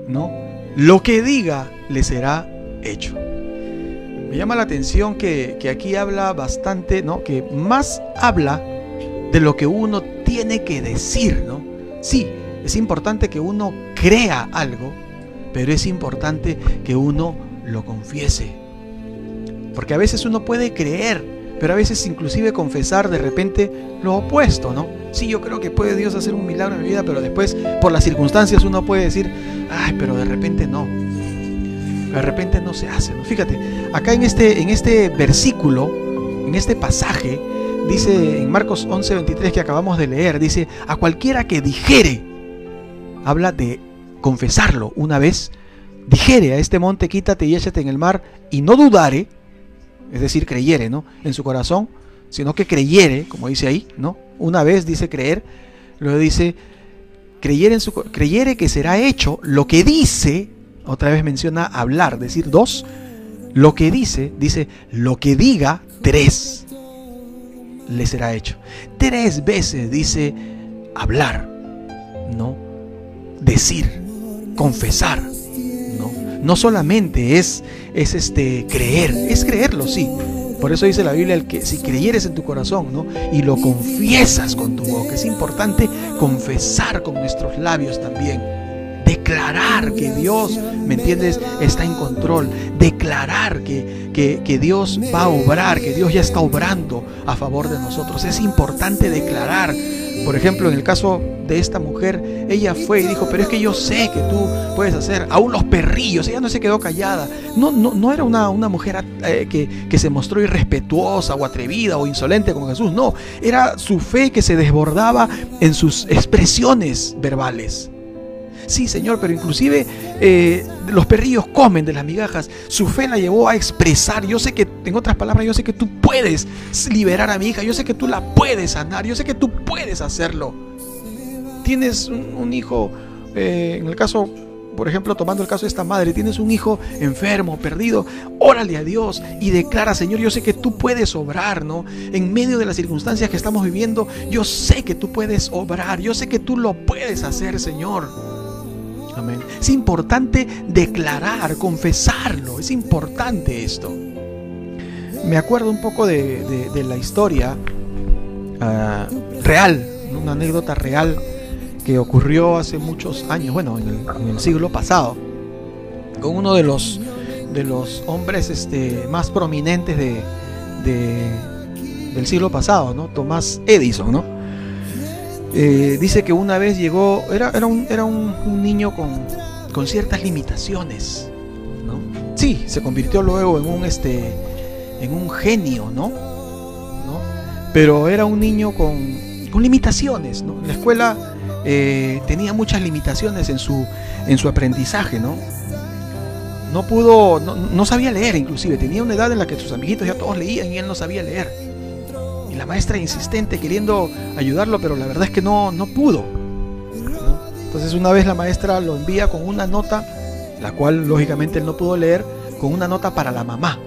¿no? Lo que diga le será hecho. Me llama la atención que, que aquí habla bastante, ¿no? Que más habla de lo que uno tiene que decir, ¿no? Sí, es importante que uno crea algo, pero es importante que uno lo confiese. Porque a veces uno puede creer, pero a veces inclusive confesar de repente lo opuesto, ¿no? Sí, yo creo que puede Dios hacer un milagro en mi vida, pero después por las circunstancias uno puede decir, ay, pero de repente no. De repente no se hace, ¿no? Fíjate, acá en este, en este versículo, en este pasaje, dice en Marcos 11:23 que acabamos de leer, dice, a cualquiera que dijere, habla de confesarlo una vez, dijere a este monte, quítate y échate en el mar, y no dudare, es decir, creyere, ¿no? En su corazón, sino que creyere, como dice ahí, ¿no? Una vez dice creer, luego dice creyere, en su, creyere que será hecho lo que dice, otra vez menciona hablar, decir dos, lo que dice, dice lo que diga, tres, le será hecho. Tres veces dice hablar, ¿no? decir. confesar. No, solamente es, es este, creer, es creerlo, sí. Por eso dice la Biblia el que si creyeres en tu corazón, ¿no? Y lo confiesas con tu boca. Es importante confesar con nuestros labios también. Declarar que Dios, ¿me entiendes?, está en control. Declarar que, que, que Dios va a obrar, que Dios ya está obrando a favor de nosotros. Es importante declarar por ejemplo, en el caso de esta mujer, ella fue y dijo, pero es que yo sé que tú puedes hacer, aún los perrillos, ella no se quedó callada. No, no, no era una, una mujer eh, que, que se mostró irrespetuosa o atrevida o insolente con Jesús, no, era su fe que se desbordaba en sus expresiones verbales. Sí, Señor, pero inclusive eh, los perrillos comen de las migajas. Su fe la llevó a expresar. Yo sé que, en otras palabras, yo sé que tú puedes liberar a mi hija. Yo sé que tú la puedes sanar. Yo sé que tú puedes hacerlo. Tienes un, hijo, eh, en el caso por ejemplo, tomando el caso de esta madre, tienes un hijo enfermo, perdido, órale a Dios y declara, Señor, yo sé que tú puedes obrar, ¿no? En medio de las circunstancias que estamos viviendo, yo sé que tú puedes obrar, yo sé que tú lo puedes hacer, Señor. Es importante declarar, confesarlo. Es importante esto. Me acuerdo un poco de, la historia ah, real, una anécdota real que ocurrió hace muchos años, bueno, en el, siglo pasado, con uno de los, hombres este, más prominentes de, del siglo pasado, ¿no? Tomás Edison, ¿no? Eh, dice que una vez llegó, era, era, un, era un, niño con, con, ciertas limitaciones, ¿no? Sí, se convirtió luego en un, este, en un genio, ¿no? Pero era un niño con, con limitaciones, ¿no? La escuela eh, tenía muchas limitaciones en su, en su aprendizaje, ¿no? No pudo, no, no sabía leer inclusive, tenía una edad en la que sus amiguitos ya todos leían y él no sabía leer la maestra insistente queriendo ayudarlo, pero la verdad es que no, no pudo. Entonces una vez la maestra lo envía con una nota, la cual lógicamente él no pudo leer, con una nota para la mamá.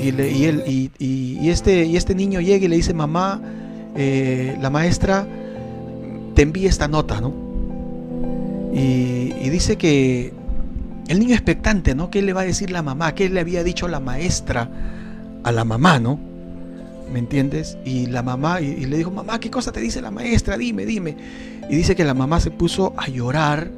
Y, y, él, y, este, y este niño llega y le dice, mamá, eh, la maestra te envía esta nota, ¿no? Y, dice que el niño expectante, ¿no? ¿Qué le va a decir la mamá? ¿Qué le había dicho la maestra a la mamá, ¿no? ¿Me entiendes? Y la mamá, y, le dijo, mamá, ¿qué cosa te dice la maestra? Dime, dime. Y dice que la mamá se puso a llorar,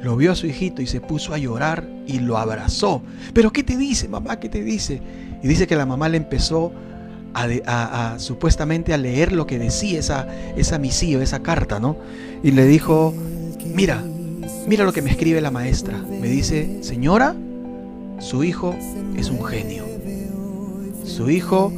lo vio a su hijito y se puso a llorar y lo abrazó. Pero ¿qué te dice, mamá? ¿Qué te dice? Y dice que la mamá le empezó a, supuestamente a leer lo que decía esa, esa misiva, esa carta, ¿no? Y le dijo, mira, mira lo que me escribe la maestra. Me dice, señora, su hijo es un genio. Su hijo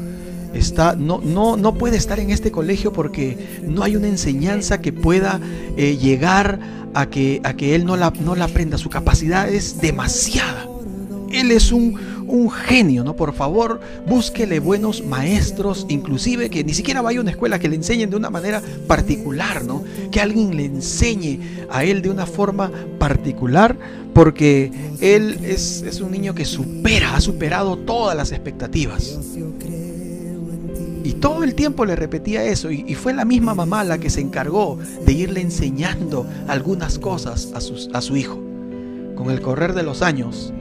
está, no, no, no puede estar en este colegio porque no hay una enseñanza que pueda eh, llegar a que, a que él no la, no la aprenda. Su capacidad es demasiada. Él es un, un genio, ¿no? Por favor, búsquele buenos maestros, inclusive que ni siquiera vaya a una escuela, que le enseñen de una manera particular, ¿no? Que alguien le enseñe a él de una forma particular, porque él es, es un niño que supera, ha superado todas las expectativas. Y todo el tiempo le repetía eso y, fue la misma mamá la que se encargó de irle enseñando algunas cosas a, a su hijo. Con el correr de los años,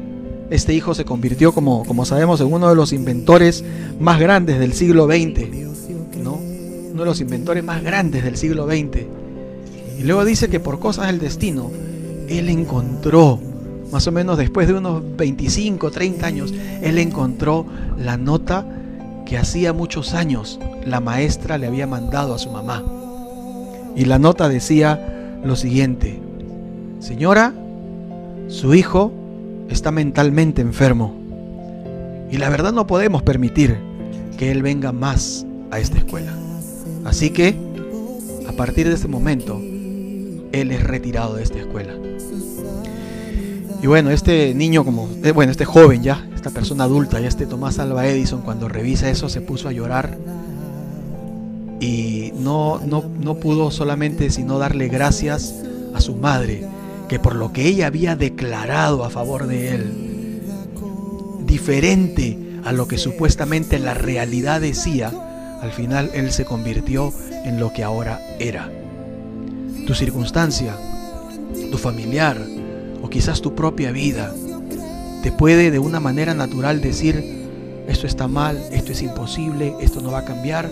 este hijo se convirtió, como, como sabemos, en uno de los inventores más grandes del siglo XX. ¿no? Uno de los inventores más grandes del siglo XX. Y luego dice que por cosas del destino, él encontró, más o menos después de unos 25, 30 años, él encontró la nota que hacía muchos años la maestra le había mandado a su mamá. Y la nota decía lo siguiente, señora, su hijo está mentalmente enfermo y la verdad no podemos permitir que él venga más a esta escuela. Así que, a partir de este momento, él es retirado de esta escuela. Y bueno, este niño como, eh, bueno, este joven ya, esta persona adulta, ya este Tomás Alba Edison, cuando revisa eso se puso a llorar y no, no, no pudo solamente sino darle gracias a su madre, que por lo que ella había declarado a favor de él, diferente a lo que supuestamente la realidad decía, al final él se convirtió en lo que ahora era. Tu circunstancia, tu familiar o quizás tu propia vida, te puede de una manera natural decir, esto está mal, esto es imposible, esto no va a cambiar,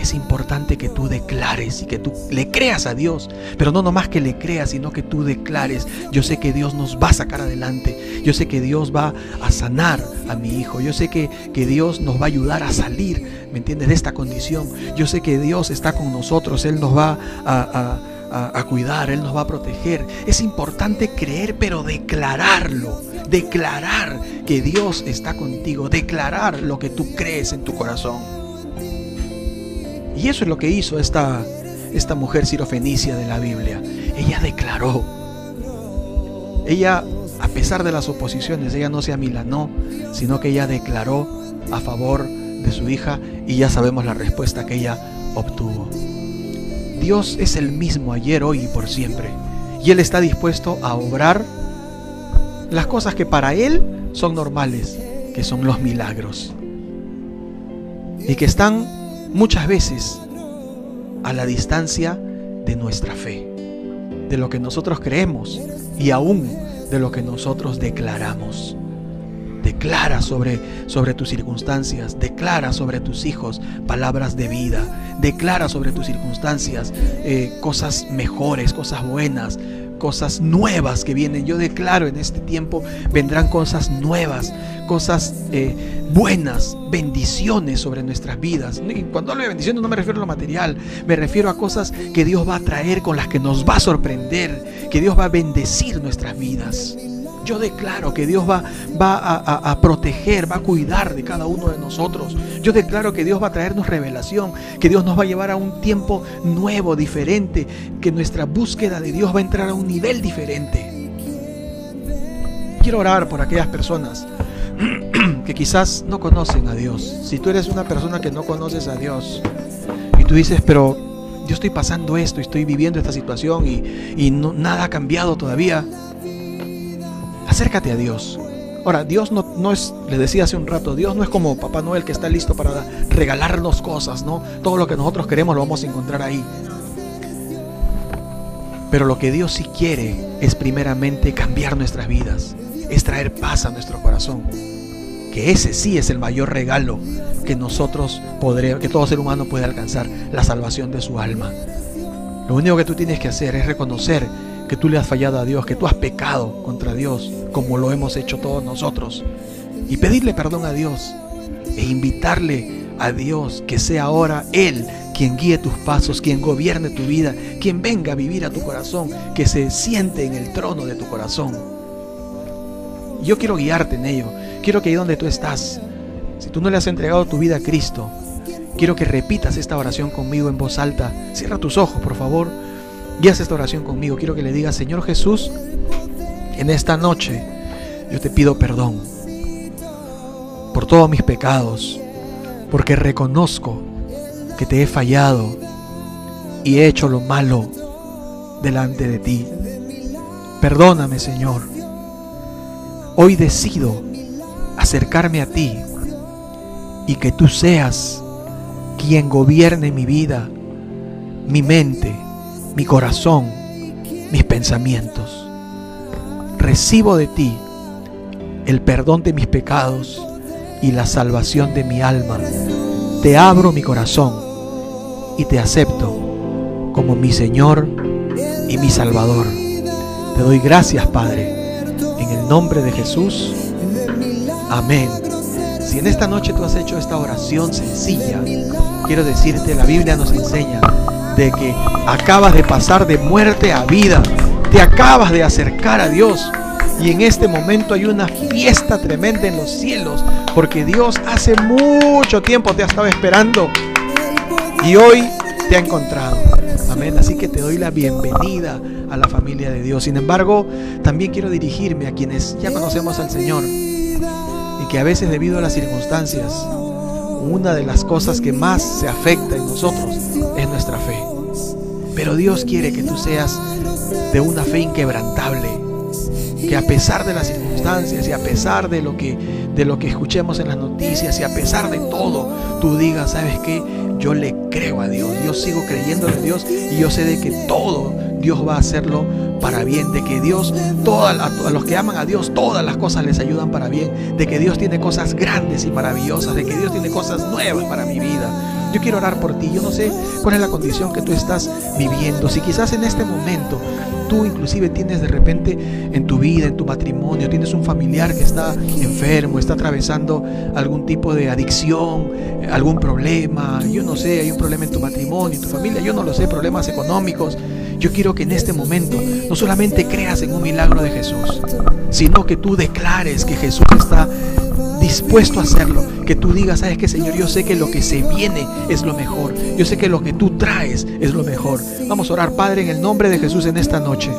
es importante que tú declares y que tú le creas a Dios. Pero no nomás que le creas, sino que tú declares. Yo sé que Dios nos va a sacar adelante. Yo sé que Dios va a sanar a mi hijo. Yo sé que, que Dios nos va a ayudar a salir, ¿me entiendes?, de esta condición. Yo sé que Dios está con nosotros. Él nos va a, a, a cuidar, Él nos va a proteger. Es importante creer, pero declararlo. Declarar que Dios está contigo. Declarar lo que tú crees en tu corazón. Y eso es lo que hizo esta, esta mujer sirofenicia de la Biblia. Ella declaró. Ella, a pesar de las oposiciones, ella no se amilanó, sino que ella declaró a favor de su hija y ya sabemos la respuesta que ella obtuvo. Dios es el mismo ayer, hoy y por siempre. Y Él está dispuesto a obrar las cosas que para Él son normales, que son los milagros. Y que están muchas veces a la distancia de nuestra fe, de lo que nosotros creemos y aún de lo que nosotros declaramos. Declara sobre, sobre tus circunstancias, declara sobre tus hijos palabras de vida, declara sobre tus circunstancias eh, cosas mejores, cosas buenas, cosas nuevas que vienen. Yo declaro en este tiempo vendrán cosas nuevas, cosas eh, buenas, bendiciones sobre nuestras vidas. Y cuando hablo de bendiciones no me refiero a lo material, me refiero a cosas que Dios va a traer, con las que nos va a sorprender, que Dios va a bendecir nuestras vidas. Yo declaro que Dios va, va a, proteger, va a cuidar de cada uno de nosotros. Yo declaro que Dios va a traernos revelación, que Dios nos va a llevar a un tiempo nuevo, diferente, que nuestra búsqueda de Dios va a entrar a un nivel diferente. Quiero orar por aquellas personas [CLEARS THROAT] que quizás no conocen a Dios. Si tú eres una persona que no conoces a Dios y tú dices, pero yo estoy pasando esto, estoy viviendo esta situación y, nada ha cambiado todavía acércate a Dios. Ahora, Dios no, no, es, le decía hace un rato, Dios no es como Papá Noel que está listo para regalarnos cosas, ¿no? Todo lo que nosotros queremos lo vamos a encontrar ahí. Pero lo que Dios sí quiere es primeramente cambiar nuestras vidas, es traer paz a nuestro corazón. Que ese sí es el mayor regalo que nosotros podremos, que todo ser humano puede alcanzar, la salvación de su alma. Lo único que tú tienes que hacer es reconocer que tú le has fallado a Dios, que tú has pecado contra Dios, como lo hemos hecho todos nosotros. Y pedirle perdón a Dios e invitarle a Dios que sea ahora Él quien guíe tus pasos, quien gobierne tu vida, quien venga a vivir a tu corazón, que se siente en el trono de tu corazón. Yo quiero guiarte en ello. Quiero que ahí donde tú estás, si tú no le has entregado tu vida a Cristo, quiero que repitas esta oración conmigo en voz alta. Cierra tus ojos, por favor. Y haz esta oración conmigo. Quiero que le digas, Señor Jesús, en esta noche yo te pido perdón por todos mis pecados, porque reconozco que te he fallado y he hecho lo malo delante de ti. Perdóname, Señor. Hoy decido acercarme a ti y que tú seas quien gobierne mi vida, mi mente, mi corazón, mis pensamientos. Recibo de ti el perdón de mis pecados y la salvación de mi alma. Te abro mi corazón y te acepto como mi Señor y mi Salvador. Te doy gracias, Padre, en el nombre de Jesús. Amén. Si en esta noche tú has hecho esta oración sencilla, quiero decirte, la Biblia nos enseña de que acabas de pasar de muerte a vida, te acabas de acercar a Dios. Y en este momento hay una fiesta tremenda en los cielos, porque Dios hace mucho tiempo te ha estado esperando y hoy te ha encontrado. Amén. Así que te doy la bienvenida a la familia de Dios. Sin embargo, también quiero dirigirme a quienes ya conocemos al Señor y que a veces debido a las circunstancias una de las cosas que más se afecta en nosotros es nuestra fe. Pero Dios quiere que tú seas de una fe inquebrantable, que a pesar de las circunstancias y a pesar de lo que de lo que escuchemos en las noticias y a pesar de todo, tú digas, ¿sabes qué? Yo le creo a Dios, yo sigo creyendo en Dios y yo sé de que todo Dios va a hacerlo para bien, de que Dios, a los que aman a Dios, todas las cosas les ayudan para bien, de que Dios tiene cosas grandes y maravillosas, de que Dios tiene cosas nuevas para mi vida. Yo quiero orar por ti. Yo no sé cuál es la condición que tú estás viviendo. Si quizás en este momento tú inclusive tienes de repente en tu vida, en tu matrimonio, tienes un familiar que está enfermo, está atravesando algún tipo de adicción, algún problema, yo no sé, hay un problema en tu matrimonio, en tu familia, yo no lo sé, problemas económicos. Yo quiero que en este momento no solamente creas en un milagro de Jesús, sino que tú declares que Jesús está dispuesto a hacerlo. Que tú digas, sabes que Señor, yo sé que lo que se viene es lo mejor. Yo sé que lo que tú traes es lo mejor. Vamos a orar, Padre, en el nombre de Jesús en esta noche.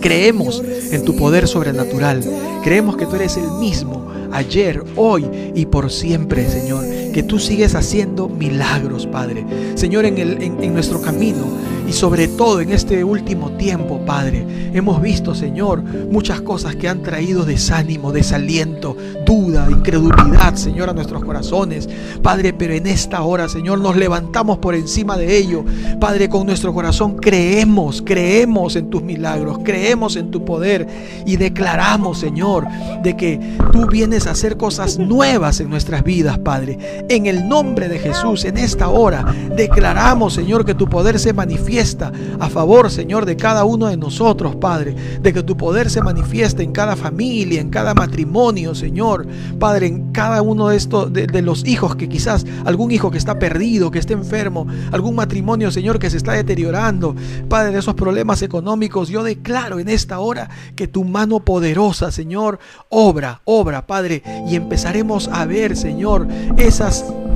Creemos en tu poder sobrenatural. Creemos que tú eres el mismo ayer, hoy y por siempre, Señor. Que tú sigues haciendo milagros, Padre. Señor, en, el, en nuestro camino y sobre todo en este último tiempo, Padre, hemos visto, Señor, muchas cosas que han traído desánimo, desaliento, duda, incredulidad, Señor, a nuestros corazones. Padre, pero en esta hora, Señor, nos levantamos por encima de ello. Padre, con nuestro corazón creemos, creemos en tus milagros, creemos en tu poder y declaramos, Señor, de que tú vienes a hacer cosas nuevas en nuestras vidas, Padre. En el nombre de Jesús, en esta hora, declaramos, Señor, que tu poder se manifiesta a favor, Señor, de cada uno de nosotros, Padre. De que tu poder se manifieste en cada familia, en cada matrimonio, Señor. Padre, en cada uno de estos, de, los hijos que quizás, algún hijo que está perdido, que está enfermo, algún matrimonio, Señor, que se está deteriorando. Padre, de esos problemas económicos, yo declaro en esta hora que tu mano poderosa, Señor, obra, obra, Padre. Y empezaremos a ver, Señor,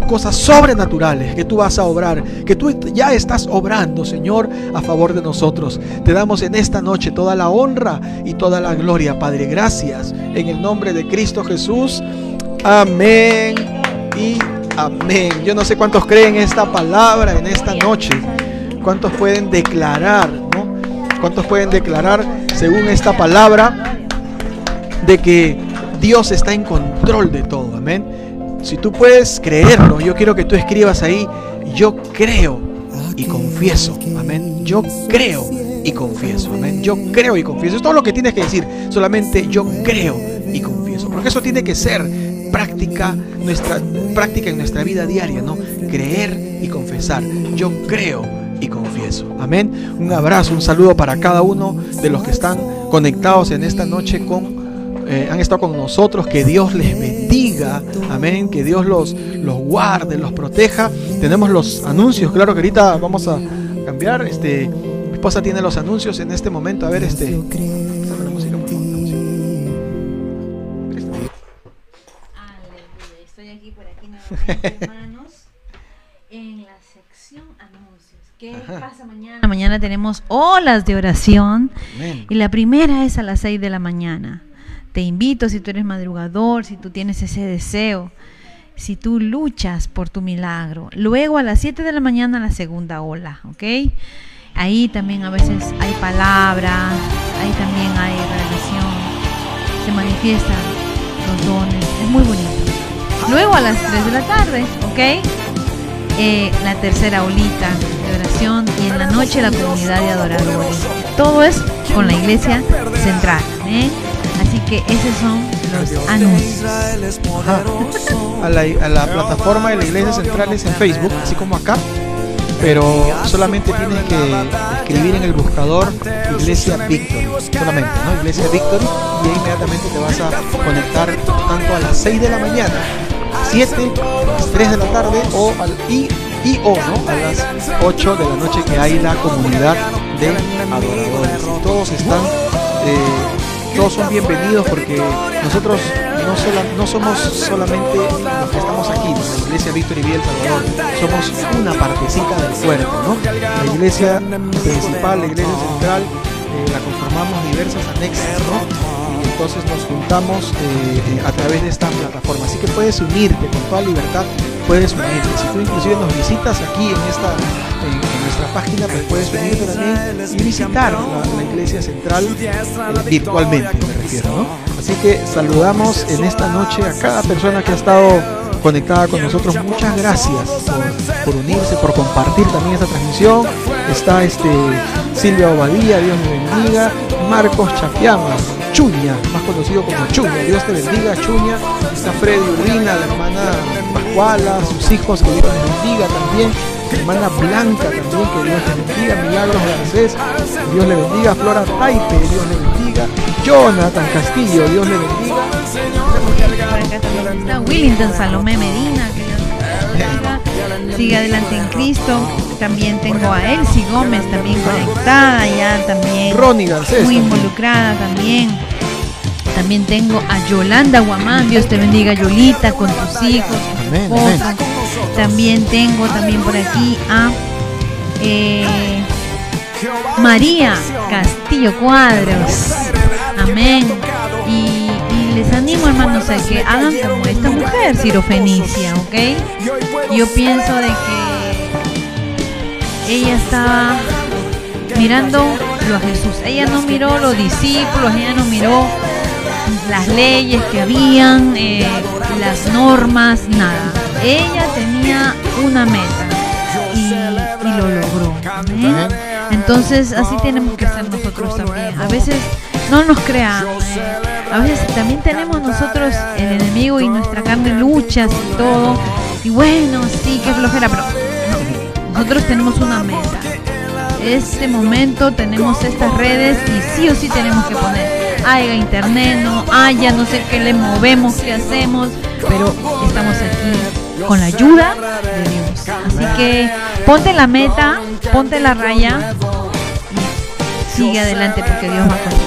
cosas sobrenaturales que tú vas a obrar, que tú ya estás obrando, Señor, a favor de nosotros. Te damos en esta noche toda la honra y toda la gloria, Padre. Gracias. En el nombre de Cristo Jesús. Amén y amén. Yo no sé cuántos creen esta palabra en esta noche. ¿Cuántos pueden declarar, ¿no? ¿Cuántos pueden declarar según esta palabra de que Dios está en control de todo? Amén. Si tú puedes creerlo, yo quiero que tú escribas ahí, yo creo y confieso. Amén. Yo creo y confieso. Amén. Yo creo y confieso. Es todo lo que tienes que decir. Solamente yo creo y confieso. Porque eso tiene que ser práctica, nuestra, práctica en nuestra vida diaria, ¿no? Creer y confesar. Yo creo y confieso. Amén. Un abrazo, un saludo para cada uno de los que están conectados en esta noche con eh, han estado con nosotros. Que Dios les bendiga. Amén. Que Dios los, los guarde, los proteja. Tenemos los anuncios. Claro que ahorita vamos a cambiar. Este, mi esposa tiene los anuncios en este momento. A ver, este. la música, por favor, Estoy aquí por aquí nuevamente, [LAUGHS] hermanos. En la sección anuncios. ¿Qué pasa mañana? Mañana tenemos olas de oración. Amén. Y la primera es a las 6 de la mañana. Te invito, si tú eres madrugador, si tú tienes ese deseo, si tú luchas por tu milagro. Luego a las 7 de la mañana la segunda ola, ¿ok? Ahí también a veces hay palabra, ahí también hay relación, se manifiestan los dones, es muy bonito. Luego a las 3 de la tarde, ¿ok? Eh, la tercera olita de oración y en la noche la comunidad de adoradores. Todo es con la iglesia central. ¿eh? Que esos son los anuncios. A, la, plataforma de la Iglesia Central es en Facebook, así como acá. Pero solamente tienes que escribir en el buscador Iglesia Victory, solamente, ¿no? Iglesia Victory, y ahí inmediatamente te vas a conectar tanto a las 6 de la mañana, 7, a las 3 de la tarde o al, y, y o ¿no? a las 8 de la noche que hay la comunidad de adoradores. Todos están eh, todos son bienvenidos porque nosotros no, somos solamente los que estamos aquí, la iglesia Víctor y Biel Salvador, somos una partecita del cuerpo, ¿no? La iglesia principal, la iglesia central, eh, la conformamos diversas anexas, ¿no? entonces nos juntamos eh, a través de esta plataforma. Así que puedes unirte con toda libertad, puedes unirte. Si tú inclusive nos visitas aquí en esta en, nuestra página, pues puedes unirte también y visitar la, iglesia central eh, virtualmente, me refiero, ¿no? Así que saludamos en esta noche a cada persona que ha estado conectada con nosotros. Muchas gracias por unirse, por compartir también esta transmisión. Está este Silvia Obadía, Dios me bendiga. Marcos Chapiama, Chuña, más conocido como Chuña, Dios te bendiga, Chuña. Está Freddy Urbina, la hermana Pascuala, sus hijos, que Dios les bendiga también. hermana Blanca también, que Dios le bendiga. Milagros Garcés, Dios le bendiga. Flora Taipe, Dios le bendiga. Jonathan Castillo, Dios le bendiga. Está Willington Salomé Medina, que Dios le bendiga. Sigue adelante en Cristo. También tengo a Elsie Gómez también conectada ya también. Ronnie Garcés. Muy involucrada también. También tengo a Yolanda Guamán, Dios te bendiga Yolita con tus hijos, con tu Amén, esposa. amén. También tengo también por aquí a eh, María Castillo Cuadros. Amén. Animo hermanos a que hagan como esta mujer Fenicia, ¿ok? Yo pienso de que ella estaba mirando a Jesús. Ella no miró los discípulos, ella no miró las leyes que habían, eh, las normas, nada. Ella tenía una meta y, lo logró. Amén. Entonces así tenemos que ser nosotros también. A veces no nos creamos. eh. A veces también tenemos nosotros el enemigo y nuestra carne luchas y todo. Y bueno, sí, qué flojera, pero no. Nosotros tenemos una meta. Este momento tenemos estas redes y sí o sí tenemos que poner. Haya internet, no haya, no sé qué le movemos, qué hacemos, pero estamos aquí con la ayuda de Dios. Así que ponte la meta, ponte la raya y sigue adelante porque Dios va contigo.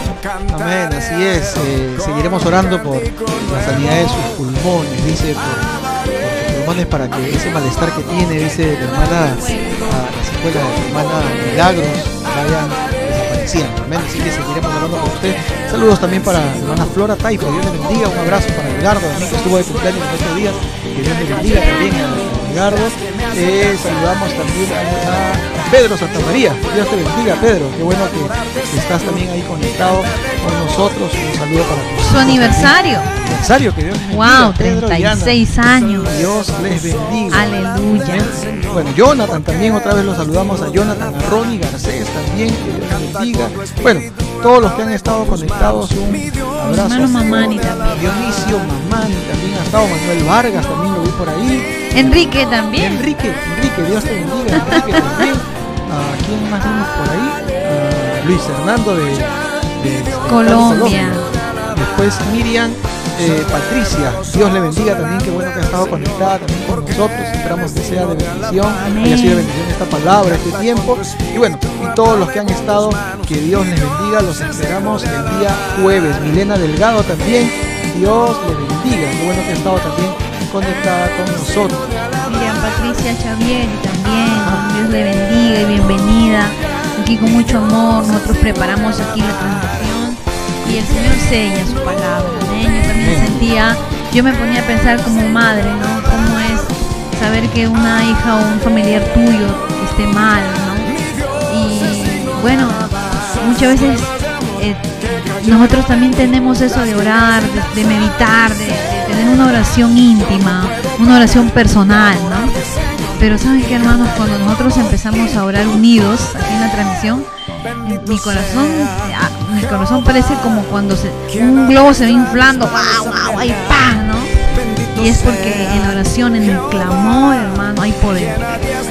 Amén, así es. eh, seguiremos orando por la sanidad de sus pulmones, dice, por, por sus pulmones para que ese malestar que tiene, dice la hermana, la secuela de la hermana Milagros, vayan desapareciendo. Amén, así que seguiremos orando por usted. Saludos también para la hermana Flora Taipo, Dios le bendiga. Un abrazo para Edgardo, también que estuvo de cumpleaños en estos días. Que Dios le bendiga también a Eh, saludamos también a Pedro Santa María. Dios te bendiga, Pedro. Qué bueno que, estás también ahí conectado con nosotros. Un saludo para hijos Su aniversario. Aniversario, que Dios bendiga. Wow, Pedro y Ana. 36 años. Dios les bendiga. Aleluya. Bueno, Jonathan también, otra vez lo saludamos a Jonathan, a Ronnie Garcés también, que Dios les bendiga. Bueno, todos los que han estado conectados, un abrazo. Hermano Mamani también. Dionisio Mamani también ha estado, Manuel Vargas también lo vi por ahí. Enrique también. Enrique, Enrique, Dios te bendiga, Enrique también. ¿A [LAUGHS] quién más vimos por ahí? A Luis Hernando de, de- de Colombia. Después Miriam eh, Patricia, Dios le bendiga también, qué bueno que ha estado conectada también con nosotros, esperamos que sea de bendición, Amén. haya sido de bendición esta palabra, este tiempo, y bueno, y todos los que han estado, que Dios les bendiga, los esperamos el día jueves, Milena Delgado también, Dios le bendiga, qué bueno que ha estado también conectada con nosotros. Miriam Patricia Xavier también, Dios le bendiga y bienvenida. Aquí con mucho amor, nosotros preparamos aquí la transmisión y el Señor sella su palabra. amén. Yo también sentía, yo me ponía a pensar como madre, ¿no? ¿Cómo es saber que una hija o un familiar tuyo esté mal, ¿no? Y bueno, muchas veces eh, nosotros también tenemos eso de orar, de, de meditar, de tener una oración íntima, una oración personal, ¿no? Pero saben que hermanos, cuando nosotros empezamos a orar unidos aquí en la transmisión, mi corazón, ah, mi corazón parece como cuando se- un globo se va inflando, wow, wow, ahí pa, ¿no? Y es porque en la oración, en el clamor, hermano, hay poder.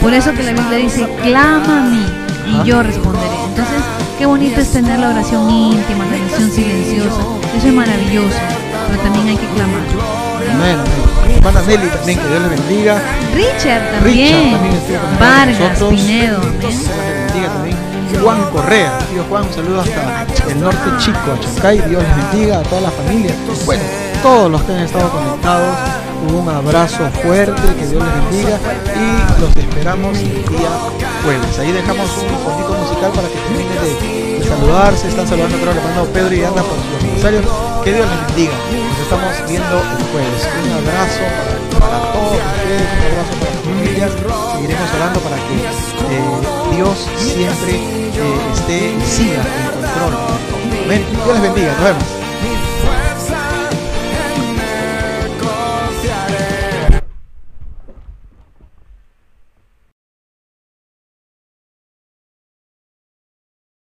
Por eso que la Biblia dice, clama a mí y yo responderé. Entonces, qué bonito es tener la oración íntima, la oración silenciosa. Eso es maravilloso, pero también hay que clamar. Amén, amén. Hermana Nelly también, que Dios le bendiga. Richard Richard también, también estuvo con Vargas. Pinedo, amén. Dios le bendiga también. Juan Correa, tío Juan, un saludo hasta el norte chico, a Chancay, Dios les bendiga a toda la familia. Bueno, todos los que han estado conectados, un abrazo fuerte, que Dios les bendiga y los esperamos el día jueves. Ahí dejamos un fondito musical para que terminen de, de saludarse, están saludando creo al hermano Pedro y Ana por su aniversario. Que Dios les bendiga. Nos estamos viendo el jueves. Un abrazo para, todos ustedes, un abrazo para las familias. Seguiremos orando para que eh, Dios siempre eh, esté siga en control. Amén. Dios les bendiga. Nos vemos.